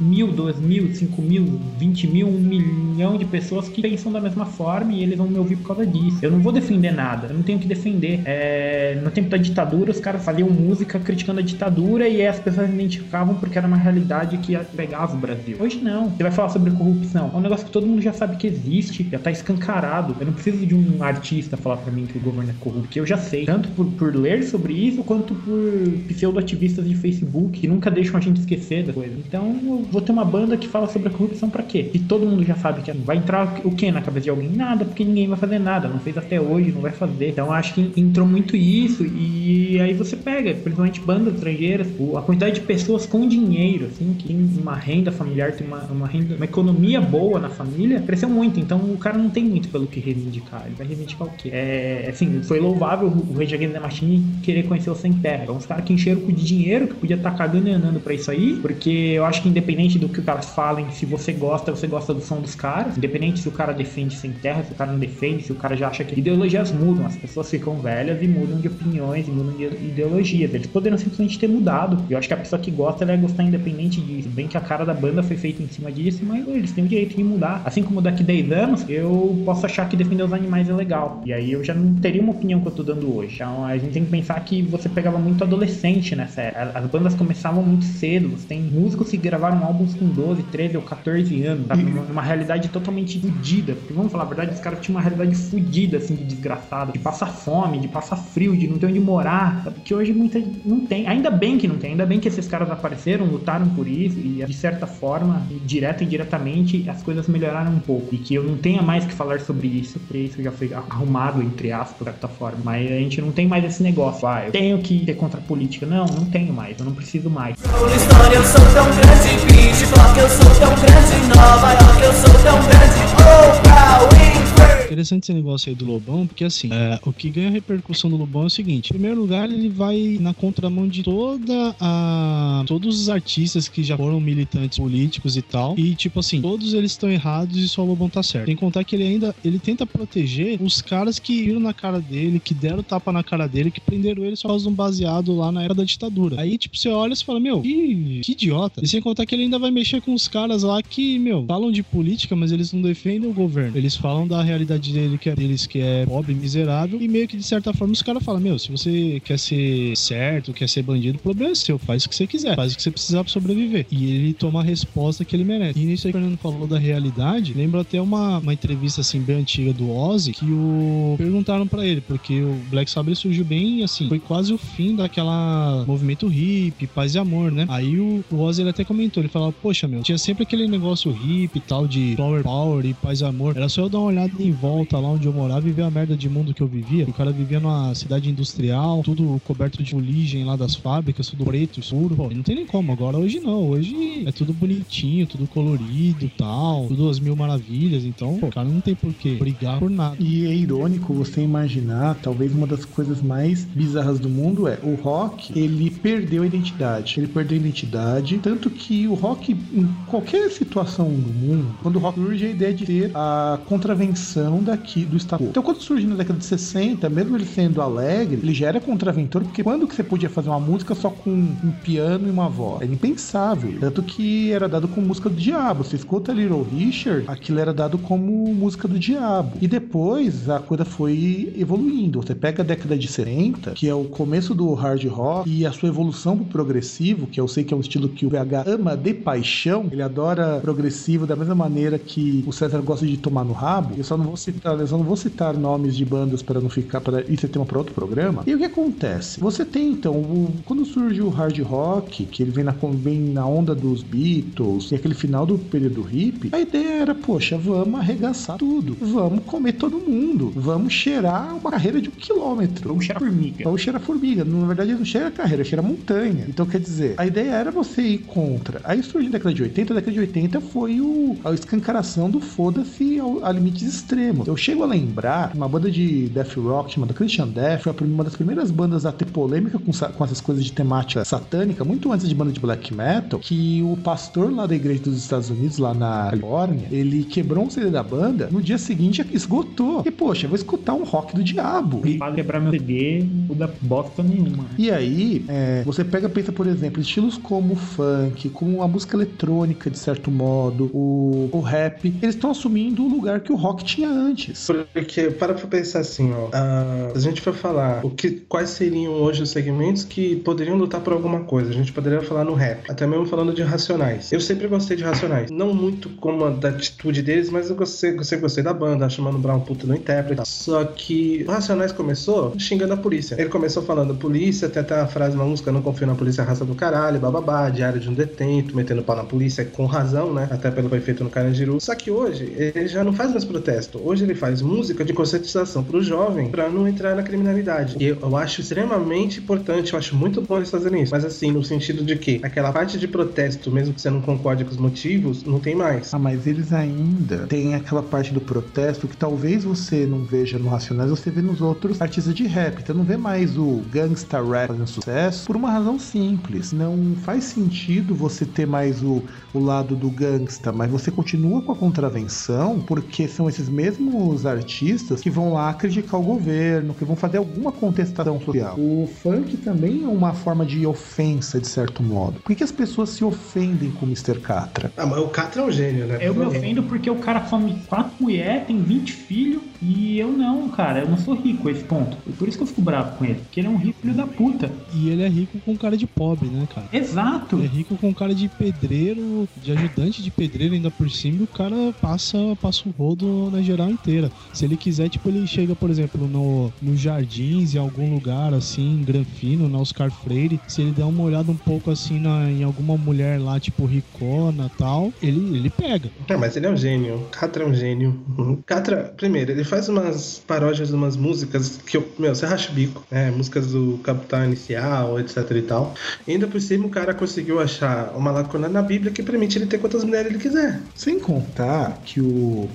Speaker 3: mil, duas mil, cinco mil, vinte mil, um milhão de pessoas que pensam da mesma forma e eles vão me ouvir por causa disso. Eu não vou defender nada, eu não tenho que defender. É, no tempo da ditadura, os caras faziam música criticando a ditadura e as pessoas identificavam porque era uma realidade que pegava o Brasil. Hoje não. Você vai falar sobre corrupção. É um negócio que todo mundo já sabe que existe, já tá escancarado. Eu não preciso de um artista falar pra mim que o governo é corrupto, porque eu já sei. Tanto por, por ler sobre isso, quanto por pseudo-ativistas de Facebook que nunca deixam a gente esquecer da coisa. Então eu vou ter uma banda que fala sobre a corrupção pra quê? E todo mundo já sabe que vai entrar o que na cabeça de alguém? Nada, porque ninguém vai fazer nada. Não fez até hoje, não vai fazer. Então acho que entrou muito isso e aí você pega, principalmente bandas estrangeiras, a quantidade de pessoas com dinheiro, assim, que tem uma renda familiar, tem uma, uma renda, uma economia boa na família, cresceu muito. Então o cara não tem muito pelo que reivindicar. Ele vai reivindicar o quê? É, assim, foi louvável o Rage Against the Machine querer conhecer o Sem Terra. Então, os caras que encheram o cu de dinheiro, que podia estar cagando e andando pra isso aí, porque eu acho que independente do que os caras falem, se você gosta, você gosta do som dos caras, independente se o cara defende Sem Terra, se o cara não defende, se o cara já acha que ideologias mudam, as pessoas ficam velhas e mudam de opiniões e mudam de ideologias. Eles poderiam simplesmente ter mudado. Eu acho que a pessoa que gosta, ela vai gostar independente disso. Bem que a cara da banda foi feita em cima disso, mas eles têm o direito de mudar. Assim como daqui 10 anos, eu posso achar que defender os animais é legal. E aí eu já não teria uma opinião que eu tô dando hoje. Então a gente tem que pensar que você pegava muito adolescente nessa era. As bandas começavam muito cedo. Você tem músicos gravaram álbuns com 12, 13 ou 14 anos, sabe? Numa, numa realidade totalmente fodida. Porque vamos falar a verdade, os caras tinham uma realidade fodida, assim, de desgraçada, de passar fome, de passar frio, de não ter onde morar, sabe? Que hoje muita não tem. Ainda bem que não tem, ainda bem que esses caras apareceram, lutaram por isso e de certa forma, direta e indiretamente, as coisas melhoraram um pouco. E que eu não tenha mais que falar sobre isso, porque isso já foi arrumado, entre aspas, de certa forma. Mas a gente não tem mais esse negócio, ah, eu tenho que ter contra a política. Não, não tenho mais, eu não preciso mais.
Speaker 6: Tão grande, Block, eu sou tão grande, Nova York, eu sou tão grande, Winfrey.
Speaker 4: Interessante esse negócio aí do Lobão, porque assim, é, o que ganha repercussão do Lobão é o seguinte: em primeiro lugar, ele vai na contramão de toda a. todos os artistas que já foram militantes políticos e tal. E, tipo assim, todos eles estão errados e só o Lobão tá certo. Tem que contar que ele ainda ele tenta proteger os caras que viram na cara dele, que deram tapa na cara dele, que prenderam ele só por um baseado lá na era da ditadura. Aí, tipo, você olha e fala, meu, que, que idiota. E sem contar que ele ainda vai mexer com os caras lá que, meu, falam de política, mas eles não defendem o governo. Eles falam da realidade dele que é deles que é pobre, miserável, e meio que de certa forma os caras falam, meu, se você quer ser certo, quer ser bandido, o problema é seu, faz o que você quiser, faz o que você precisar pra sobreviver. E ele toma a resposta que ele merece. E nisso aí o Fernando falou da realidade, lembra até uma, uma entrevista assim bem antiga do Ozzy, que o perguntaram pra ele, porque o Black Sabbath surgiu bem assim, foi quase o fim daquela movimento hippie, paz e amor, né? Aí o, o Ozzy ele até comentou, ele falava, poxa, meu, tinha sempre aquele negócio hippie e tal de flower power e paz e amor. Era só eu dar uma olhada em volta lá onde eu morava e a merda de mundo que eu vivia. O cara vivia numa cidade industrial, tudo coberto de fuligem lá das fábricas, tudo preto, escuro. Pô, não tem nem como. Agora hoje não. Hoje é tudo bonitinho, tudo colorido tal, tudo as mil maravilhas. Então, pô, o cara não tem por que brigar por nada.
Speaker 2: E é irônico você imaginar, talvez uma das coisas mais bizarras do mundo é o rock, ele perdeu a identidade. Ele perdeu a identidade, tanto que o rock, em qualquer situação do mundo, quando o rock surge, a ideia de ter a contravenção daqui do status quo. Então, quando surge na década de 60, mesmo ele sendo alegre, ele já era contraventor, porque quando que você podia fazer uma música só com um piano e uma voz? Era impensável. Tanto que era dado como música do diabo. Você escuta Little Richard, aquilo era dado como música do diabo. E depois a coisa foi evoluindo. Você pega a década de 70, que é o começo do hard rock, e a sua evolução pro progressivo, que eu sei que é um estilo que o VH ama de paixão. Ele adora progressivo da mesma maneira que o César gosta de tomar no rabo. Eu só não vou citar, eu não vou citar nomes de bandas para não ficar para isso é tema para outro programa. E o que acontece? Você tem então, o- quando surge o hard rock, que ele vem na vem na onda dos Beatles e aquele final do período hippie, a ideia era, poxa, vamos arregaçar tudo, vamos comer todo mundo, vamos cheirar uma carreira de um quilômetro.
Speaker 3: Vamos cheirar formiga.
Speaker 2: Ou cheira formiga. Na verdade, não cheira carreira, cheira montanha. Então, quer dizer, a ideia era você ir contra. Aí surgiu na década de 80. A década de 80 foi o, a escancaração do foda-se a limites extremos. Eu chego a lembrar uma banda de death rock chamada Christian Death, foi uma das primeiras bandas a ter polêmica com, com essas coisas de temática satânica, muito antes de banda de black metal, que o pastor lá da igreja dos Estados Unidos, lá na Califórnia, ele quebrou um CD da banda, no dia seguinte esgotou. E, poxa, eu vou escutar um rock do diabo. E
Speaker 3: Para quebrar meu CD, não dá bosta nenhuma.
Speaker 2: e aí, é, você pega pensa, por exemplo, estilos como o funk, como a música eletrônica, de certo modo, o, o rap, eles estão assumindo o lugar que o rock tinha antes.
Speaker 5: Porque, para pra pensar assim, ó. ah, a gente for falar o que, quais seriam hoje os segmentos que poderiam lutar por alguma coisa. A gente poderia falar no rap, até mesmo falando de Racionais. Eu sempre gostei de Racionais. Não muito como a da atitude deles, mas eu gostei, gostei, gostei da banda, acho Mano Brown puta no intérprete. Só que o Racionais começou xingando a polícia. Ele começou falando, polícia, tem até a frase na música, não confio na polícia, raça do caralho, bababá, diário de um detento, metendo pau na polícia com razão, né? Até pelo que feito no Carandiru. Só que hoje, ele já não faz mais protesto. Hoje ele faz música de conscientização pro jovem pra não entrar na criminalidade. E eu, eu acho extremamente importante, eu acho muito bom eles fazerem isso. Mas assim, no sentido de que aquela parte de protesto, mesmo que você não concorde com os motivos, não tem mais.
Speaker 2: Ah, mas eles ainda têm aquela parte do protesto que talvez você não veja no Racionais, você vê nos outros artistas de rap. Então não vê mais o gangsta rap fazendo sucesso por uma razão simples. Não faz sentido você ter mais o, o lado do gangsta, mas você continua com a contravenção porque são esses mesmos artistas que vão lá criticar o governo, que vão fazer alguma contestação social. O funk também é uma forma de ofensa, de certo modo. Por que, que as pessoas se ofendem com o Mr. Catra?
Speaker 5: Ah, mas o Catra é um gênio, né?
Speaker 3: Eu me ofendo porque o cara come quatro mulheres, tem 20 filhos, e eu não, cara. Eu não sou rico a esse ponto. E por isso que eu fico bravo com ele. Porque ele é um rico filho da puta.
Speaker 4: E ele é rico com cara de pobre, né, cara?
Speaker 3: Exato.
Speaker 4: Ele é rico com cara de pedreiro, de ajudante de pedreiro ainda por cima, e o cara passa, passa o rodo na geral nacional inteira. Se ele quiser, tipo, ele chega, por exemplo, no, no Jardins, em algum lugar, assim, Granfino, na Oscar Freire, se ele der uma olhada um pouco, assim, na, em alguma mulher lá, tipo, ricona tal, ele, ele pega.
Speaker 5: É, mas ele é um gênio. Catra é um gênio. Uhum. Catra, primeiro, ele faz umas paródias de umas músicas que eu, meu, você racha o bico. É, músicas do Capitão Inicial, etc e tal. E ainda por cima, o cara conseguiu achar uma lacuna na Bíblia que permite ele ter quantas mulheres ele quiser.
Speaker 2: Sem contar que o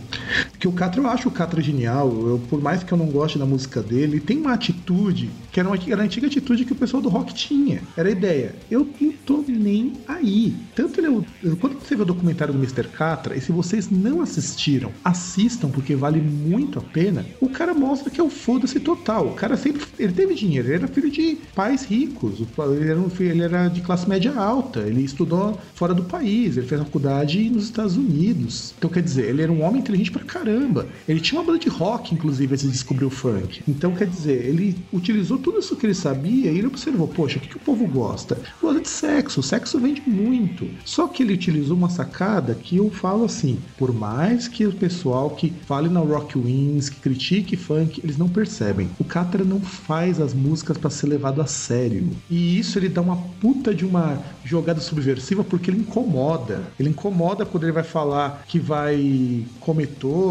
Speaker 2: que o Catra, eu acho o Catra genial. Eu, por mais que eu não goste da música dele, tem uma atitude que era, uma, era a antiga atitude que o pessoal do rock tinha. Era a ideia. Eu não tô nem aí. Tanto ele, é quando você vê o documentário do Mr. Catra, e se vocês não assistiram, assistam porque vale muito a pena. O cara mostra que é o foda-se total. O cara sempre ele teve dinheiro, ele era filho de pais ricos. Ele era, um, ele era de classe média alta. Ele estudou fora do país. Ele fez faculdade nos Estados Unidos. Então quer dizer, ele era um homem inteligente pra caramba. Ele tinha uma banda de rock, inclusive, antes de descobrir o funk. Então quer dizer, ele utilizou tudo isso que ele sabia e ele observou: poxa, o que, que o povo gosta? Gosta de sexo. O sexo vende muito. Só que ele utilizou uma sacada que eu falo assim: por mais que o pessoal que fale na Rock Wins, que critique funk, eles não percebem. O Catra não faz as músicas para ser levado a sério. E isso ele dá uma puta de uma jogada subversiva porque ele incomoda. Ele incomoda quando ele vai falar que vai comer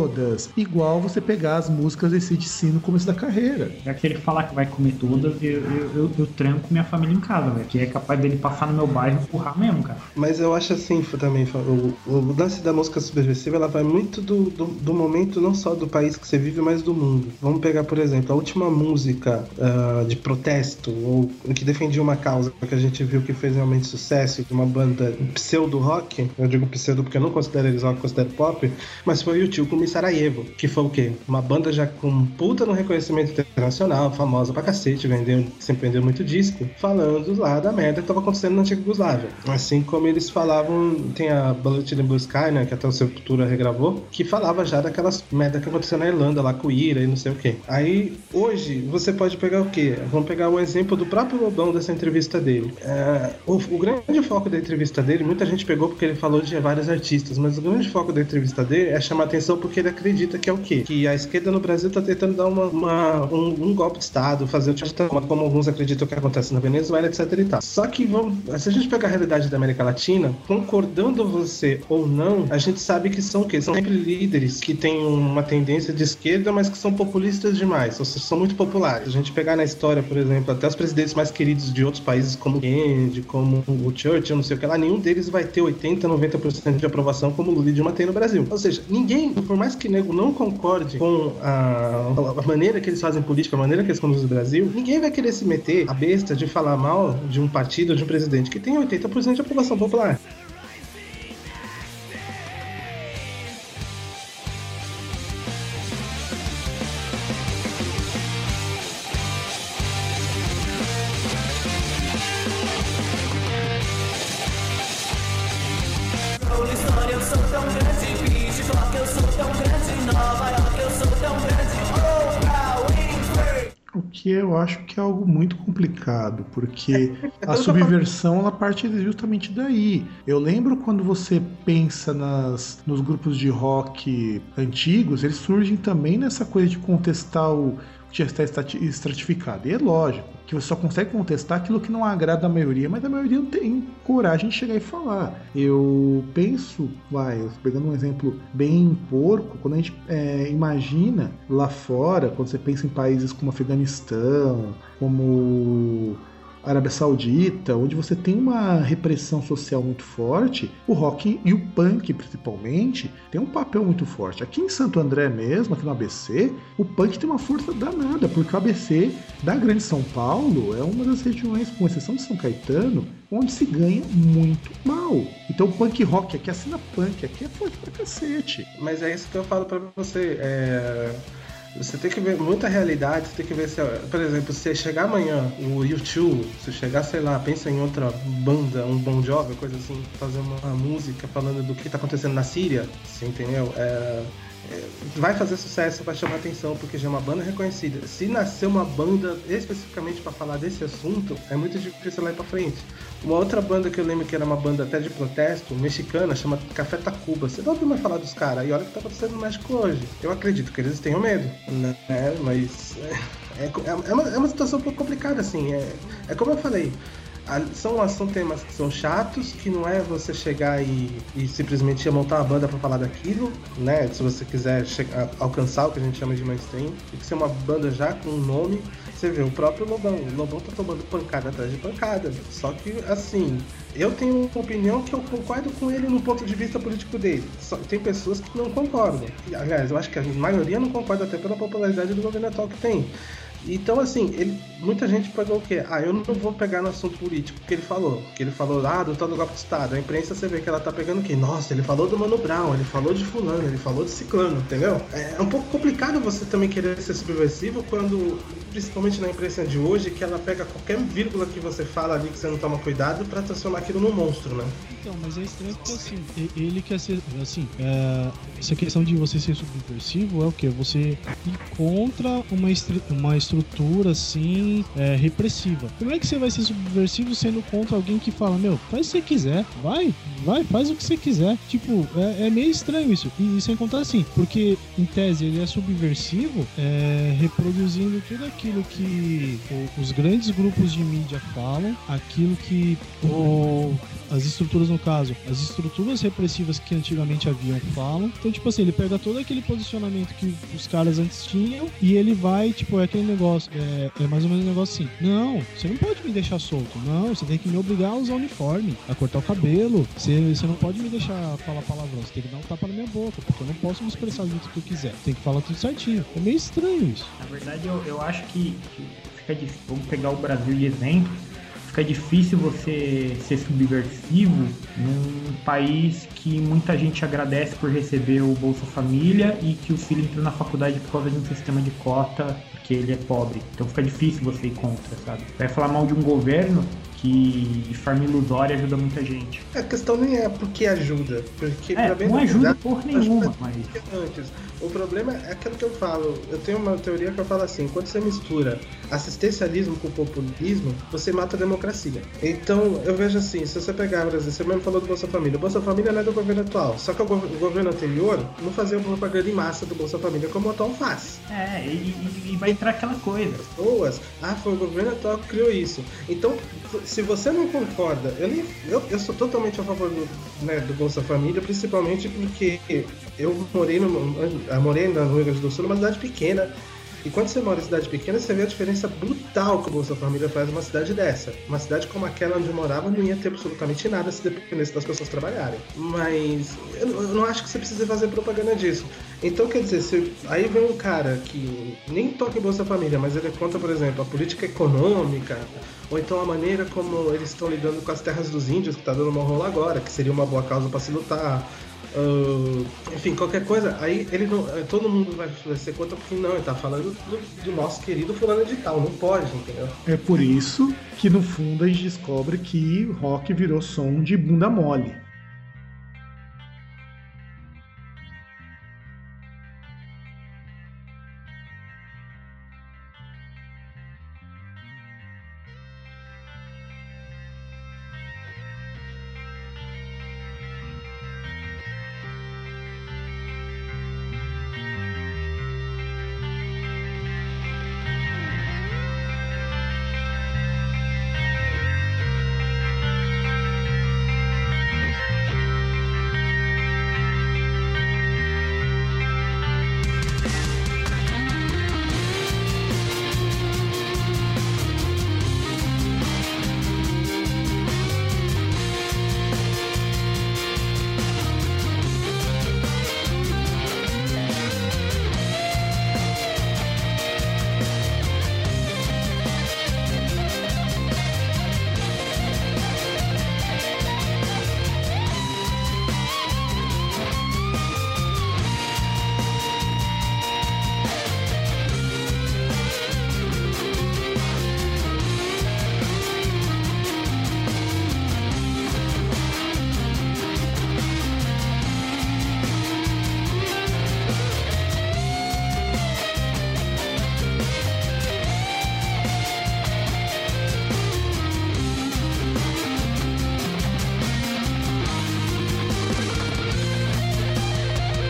Speaker 2: todas, igual você pegar as músicas desse de no começo da carreira.
Speaker 3: Já que ele falar que vai comer todas, eu, eu, eu, eu tranco minha família em casa, velho. Que é capaz dele passar no meu bairro e empurrar mesmo, cara.
Speaker 5: Mas eu acho assim também, o, o lance da música subversiva, ela vai muito do, do, do, momento, não só do país que você vive, mas do mundo. Vamos pegar, por exemplo, a última música uh, de protesto, ou que defendia uma causa que a gente viu que fez realmente sucesso, de uma banda pseudo-rock, eu digo pseudo porque eu não considero eles rock, considero pop, mas foi o tio com Sarajevo, que foi o quê? Uma banda já com puta no reconhecimento internacional, famosa pra cacete, vendeu, sempre vendeu muito disco, falando lá da merda que tava acontecendo na antiga Yugoslávia. Assim como eles falavam, tem a Bullet in Blue Sky, né, que até o Sepultura regravou, que falava já daquelas merda que aconteceu na Irlanda, lá com Ira e não sei o quê. Aí, hoje, você pode pegar o quê? Vamos pegar o exemplo do próprio Lobão dessa entrevista dele. É, o, o grande foco da entrevista dele, muita gente pegou porque ele falou de vários artistas, mas o grande foco da entrevista dele é chamar atenção porque ele acredita que é o quê? Que a esquerda no Brasil tá tentando dar uma, uma um, um, golpe de Estado, fazer o tipo como alguns acreditam que acontece na Venezuela, etc e tal. Só que vamos, se a gente pegar a realidade da América Latina, concordando você ou não, a gente sabe que são o quê? São sempre líderes que têm uma tendência de esquerda, mas que são populistas demais, ou seja, são muito populares. A gente pegar na história, por exemplo, até os presidentes mais queridos de outros países, como Kennedy, como o Churchill, não sei o que lá, nenhum deles vai ter 80, 90% de aprovação como o Lula e Dilma tem no Brasil. Ou seja, ninguém, por mais que nego não concorde com a, a maneira que eles fazem política, a maneira que eles conduzem o Brasil, ninguém vai querer se meter a besta de falar mal de um partido de um presidente que tem 80% de aprovação popular.
Speaker 2: Que eu acho que é algo muito complicado, porque a subversão ela parte justamente daí. Eu lembro quando você pensa nas, nos grupos de rock antigos, eles surgem também nessa coisa de contestar o já está estratificado. E é lógico que você só consegue contestar aquilo que não agrada a maioria, mas a maioria não tem coragem de chegar e falar. Eu penso, vai, pegando um exemplo bem porco, quando a gente é, imagina lá fora, quando você pensa em países como Afeganistão, como Arábia Saudita, onde você tem uma repressão social muito forte, o rock e o punk, principalmente, tem um papel muito forte. Aqui em Santo André mesmo, aqui no ABC, o punk tem uma força danada, porque o ABC da Grande São Paulo é uma das regiões, com exceção de São Caetano, onde se ganha muito mal. Então punk rock aqui, a cena punk aqui é forte pra cacete.
Speaker 5: Mas é isso que eu falo pra você. É você tem que ver muita realidade, você tem que ver se, por exemplo, se chegar amanhã o YouTube, se chegar, sei lá, pensa em outra banda, um Bon Jovi, coisa assim, fazer uma música falando do que tá acontecendo na Síria, você entendeu? É, é, vai fazer sucesso, vai chamar atenção, porque já é uma banda reconhecida. Se nascer uma banda especificamente para falar desse assunto, é muito difícil lá ir pra frente. Uma outra banda que eu lembro que era uma banda até de protesto, mexicana, chama Café Tacuba. Você não ouviu mais falar dos caras? E olha o que tá acontecendo no México hoje. Eu acredito que eles tenham medo, né? Mas é, é, é, uma, é uma situação um pouco complicada, assim. É, é como eu falei. São, são temas que são chatos, que não é você chegar e, e simplesmente montar uma banda para falar daquilo, né? Se você quiser chegar, alcançar o que a gente chama de mainstream, tem que ser uma banda já com um nome. Você vê, o próprio Lobão, o Lobão tá tomando pancada atrás de pancada. Só que, assim, eu tenho uma opinião que eu concordo com ele no ponto de vista político dele. Só tem pessoas que não concordam. Aliás, eu acho que a maioria não concorda até pela popularidade do governo atual que tem. Então, assim, ele, muita gente pegou o quê? Ah, eu não vou pegar no assunto político que ele falou. Que ele falou, ah, do tal do golpe de Estado. A imprensa, você vê que ela tá pegando o quê? Nossa, ele falou do Mano Brown, ele falou de fulano, ele falou de ciclano, entendeu? É um pouco complicado você também querer ser subversivo quando, principalmente na imprensa de hoje, que ela pega qualquer vírgula que você fala ali que você não toma cuidado para transformar aquilo num monstro, né?
Speaker 4: Então, mas é estranho porque, assim, ele quer ser, assim, é, essa questão de você ser subversivo é o quê? Você ir contra uma, uma estrutura estrutura assim é, repressiva. Como é que você vai ser subversivo sendo contra alguém que fala, meu, faz o que você quiser, vai, vai, faz o que você quiser. Tipo, é, é meio estranho isso. E isso é encontrar assim, porque em tese ele é subversivo, é, reproduzindo tudo aquilo que os grandes grupos de mídia falam, aquilo que o, as estruturas, no caso, as estruturas repressivas que antigamente haviam falam. Então, tipo assim, ele pega todo aquele posicionamento que os caras antes tinham e ele vai, tipo, é aquele negócio negócio, é, é, mais ou menos um negócio assim. Não, você não pode me deixar solto. Não, você tem que me obrigar a usar uniforme, a cortar o cabelo. Você, você não pode me deixar falar palavrão. Você tem que dar um tapa na minha boca, porque eu não posso me expressar do jeito que eu quiser. Tem que falar tudo certinho. É meio estranho isso.
Speaker 3: Na verdade, eu, eu acho que, que fica difícil. Vamos pegar o Brasil de exemplo fica difícil você ser subversivo num país que muita gente agradece por receber o Bolsa Família e que o filho entrou na faculdade por causa de um sistema de cota porque ele é pobre. Então fica difícil você ir contra, sabe? Vai falar mal de um governo que de forma ilusória ajuda muita gente.
Speaker 5: A questão nem é porque ajuda, porque
Speaker 3: é, não ajuda porra nenhuma, mas...
Speaker 5: Antes. O problema é aquilo que eu falo. Eu tenho uma teoria que eu falo assim: quando você mistura assistencialismo com populismo, você mata a democracia. Então, eu vejo assim: se você pegar, exemplo, você mesmo falou do Bolsa Família. O Bolsa Família não é do governo atual. Só que o, governo anterior não fazia propaganda em massa do Bolsa Família como o atual faz.
Speaker 3: É, e, e vai entrar aquela coisa.
Speaker 5: Pessoas, ah, foi o governo atual que criou isso. Então, se você não concorda, eu, nem, eu, eu sou totalmente a favor do, né, do Bolsa Família, principalmente porque eu morei, no, eu morei na Rio Grande do Sul, numa cidade pequena. E quando você mora em cidade pequena, você vê a diferença brutal que o Bolsa Família faz numa cidade dessa. Uma cidade como aquela onde eu morava não ia ter absolutamente nada se dependesse das pessoas trabalharem. Mas eu, não acho que você precisa fazer propaganda disso. Então, quer dizer, se, aí vem um cara que nem toca em Bolsa Família, mas ele conta, por exemplo, a política econômica, ou então a maneira como eles estão lidando com as terras dos índios, que está dando uma rola agora, que seria uma boa causa para se lutar Uh, enfim, qualquer coisa, aí ele não, eh, todo mundo vai ser contra porque não, ele tá falando do, do, nosso querido fulano de tal, não pode, entendeu?
Speaker 2: É por isso que no fundo a gente descobre que rock virou som de bunda mole.